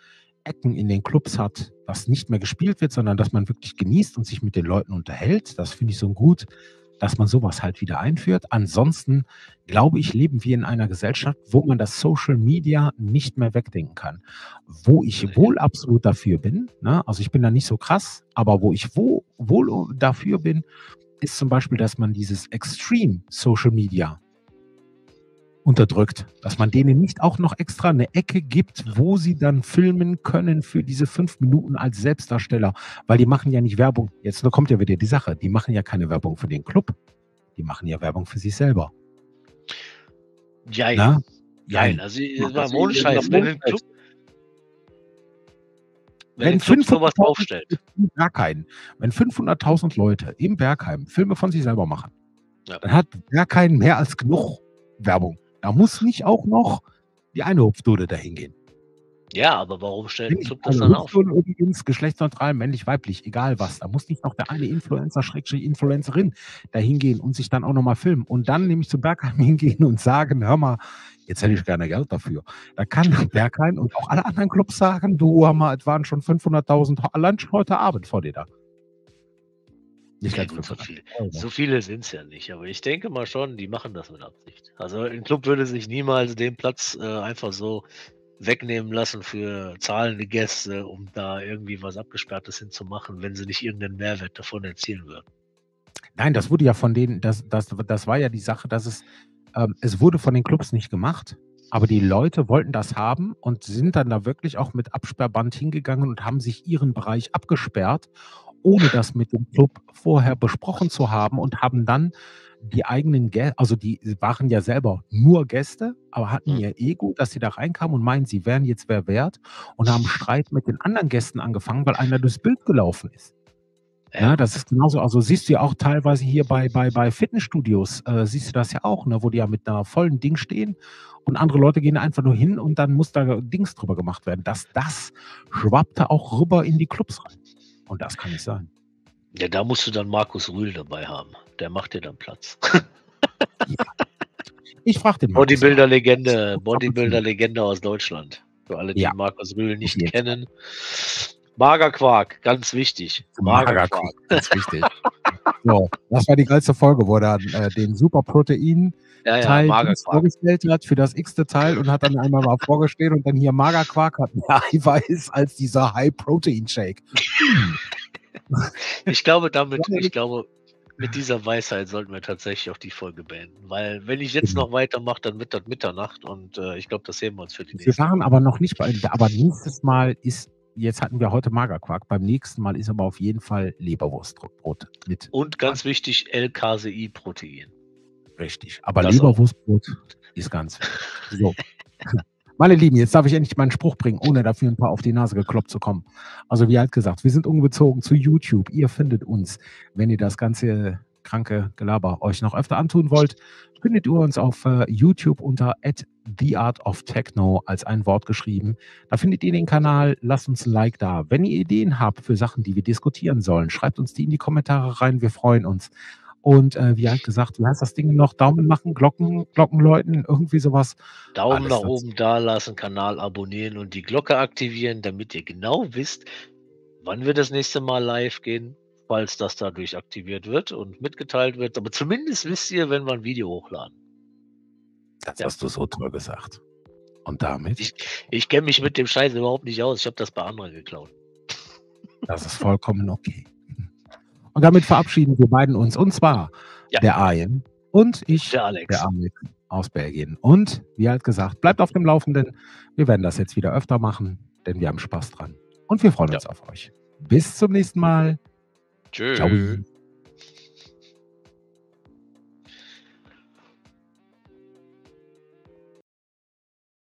Ecken in den Clubs hat, was nicht mehr gespielt wird, sondern dass man wirklich genießt und sich mit den Leuten unterhält. Das finde ich so gut dass man sowas halt wieder einführt. Ansonsten glaube ich, leben wir in einer Gesellschaft, wo man das Social Media nicht mehr wegdenken kann. Wo ich wohl absolut dafür bin, ne? also ich bin da nicht so krass, aber wo ich wo, wohl dafür bin, ist zum Beispiel, dass man dieses Extreme Social Media unterdrückt, dass man denen nicht auch noch extra eine Ecke gibt, wo sie dann filmen können für diese fünf Minuten als Selbstdarsteller, weil die machen ja nicht Werbung. Jetzt kommt ja wieder die Sache, die machen ja keine Werbung für den Club, die machen ja Werbung für sich selber. Ja, ja. Nein, Nein. also, mal deswegen ohne ist Scheiß, wenn 'n Club wenn Wenn Club so was 500.000 aufstellt. im Berghain wenn 500.000 Leute im Berghain Filme von sich selber machen, Ja. dann hat Berghain mehr als genug Werbung. Da muss nicht auch noch die eine Hupfdude dahin gehen. Ja, aber warum stellt 'n Finde ich, Club das dann auf? Übrigens geschlechtsneutral, männlich, weiblich, egal was. Da muss nicht noch der eine Influencer, Schrägstrich Influencerin da hingehen und sich dann auch noch mal filmen und dann nämlich zu Berghain hingehen und sagen: „Hör mal, jetzt hätte ich gerne Geld dafür.“ Da kann Berghain und auch alle anderen Clubs sagen: „Du, hör mal, es waren schon 500.000 ho allein schon heute Abend vor dir da.“ Nicht Ja ganz gut, so viel 500.000 €. so viele sind's ja nicht, aber ich denke mal schon, die machen das mit Absicht. Also, 'n Club würde sich niemals den Platz, äh, einfach so wegnehmen lassen für zahlende Gäste, um da irgendwie was Abgesperrtes hinzumachen, wenn sie nicht irgendeinen Mehrwert davon erzielen würden. Nein, das wurde ja von denen das das das war ja die Sache, dass es ähm, es wurde von den Clubs nicht gemacht, aber die Leute wollten das haben und sind dann da wirklich auch mit Absperrband hingegangen und haben sich ihren Bereich abgesperrt, ohne das mit dem Club vorher besprochen zu haben und haben dann die eigenen Gä also, die waren ja selber nur Gäste, aber hatten Mhm. ihr Ego, dass sie da reinkamen und meinen, sie wären jetzt wer wert und haben Streit mit den anderen Gästen angefangen, weil einer durchs Bild gelaufen ist. Ja. Ne, das ist genauso also, siehst du ja auch teilweise hier bei bei bei Fitnessstudios, äh, siehst du das ja auch, ne, wo die ja mit 'ner vollen Ding stehen und andere Leute gehen einfach nur hin und dann muss da Dings drüber gemacht werden. Das das schwappte auch rüber in die Clubs rein und das kann nicht sein. Ja, da musst du dann Markus Rühl dabei haben. Der macht dir dann Platz. Ja. Ich frage den. Bodybuilder-Legende Bodybuilder-Legende aus Deutschland. Für alle, die Ja. Markus Rühl nicht Fall. kennen. Magerquark, ganz wichtig. Magerquark, Magerquark. ganz wichtig. So, das war die geilste Folge, wo er äh, den Superprotein Ja, ja, Teil Magerquark. vorgestellt hat für das x-te Teil und hat dann einmal mal vorgestellt und dann hier Magerquark hat mehr Eiweiß als dieser High-Protein-Shake. Ich glaube, damit Ja, ich glaube, mit dieser Weisheit sollten wir tatsächlich auch die Folge beenden, weil wenn ich jetzt Genau. noch weitermache, dann wird das Mitternacht und, äh, ich glaube, das heben wir uns für die Wir nächste waren aber noch nicht bei aber nächstes Mal ist jetzt hatten wir heute Magerquark, beim nächsten Mal ist aber auf jeden Fall Leberwurstbrot mit Und ganz wichtig, L-Casein-Protein. Richtig, aber Das auch. Leberwurstbrot ist ganz wichtig. So. Meine Lieben, jetzt darf ich endlich meinen Spruch bringen, ohne dafür 'n paar auf die Nase gekloppt zu kommen. Also, wie halt gesagt, wir sind ungezogen zu YouTube. Ihr findet uns. Wenn ihr das ganze kranke Gelaber euch noch öfter antun wollt, findet ihr uns auf, äh, YouTube unter @theartofTechno als ein Wort geschrieben. Da findet ihr den Kanal. Lasst uns 'n Like da. Wenn ihr Ideen habt für Sachen, die wir diskutieren sollen, schreibt uns die in die Kommentare rein. Wir freuen uns. Und, äh, wie halt gesagt, wie heißt das Ding noch? Daumen machen, Glocken läuten, irgendwie so was. Daumen Alles nach dazu. oben dalassen, Kanal abonnieren und die Glocke aktivieren, damit ihr genau wisst, wann wir das nächste Mal live gehen, falls das dadurch aktiviert wird und mitgeteilt wird. Aber zumindest wisst ihr, wenn wir 'n Video hochladen. Das Ja. hast du so toll gesagt. Und damit Ich ich kenne mich mit dem Scheiß überhaupt nicht aus. Ich habe das bei anderen geklaut. Das ist vollkommen okay. Und damit verabschieden wir beiden uns. Und zwar Ja. der Arjen und ich, Der Alex. der Alex aus Belgien. Und wie halt gesagt, bleibt auf dem Laufenden. Wir werden das jetzt wieder öfter machen, denn wir haben Spaß dran. Und wir freuen Ja. uns auf euch. Bis zum nächsten Mal. Ciao. Tschö.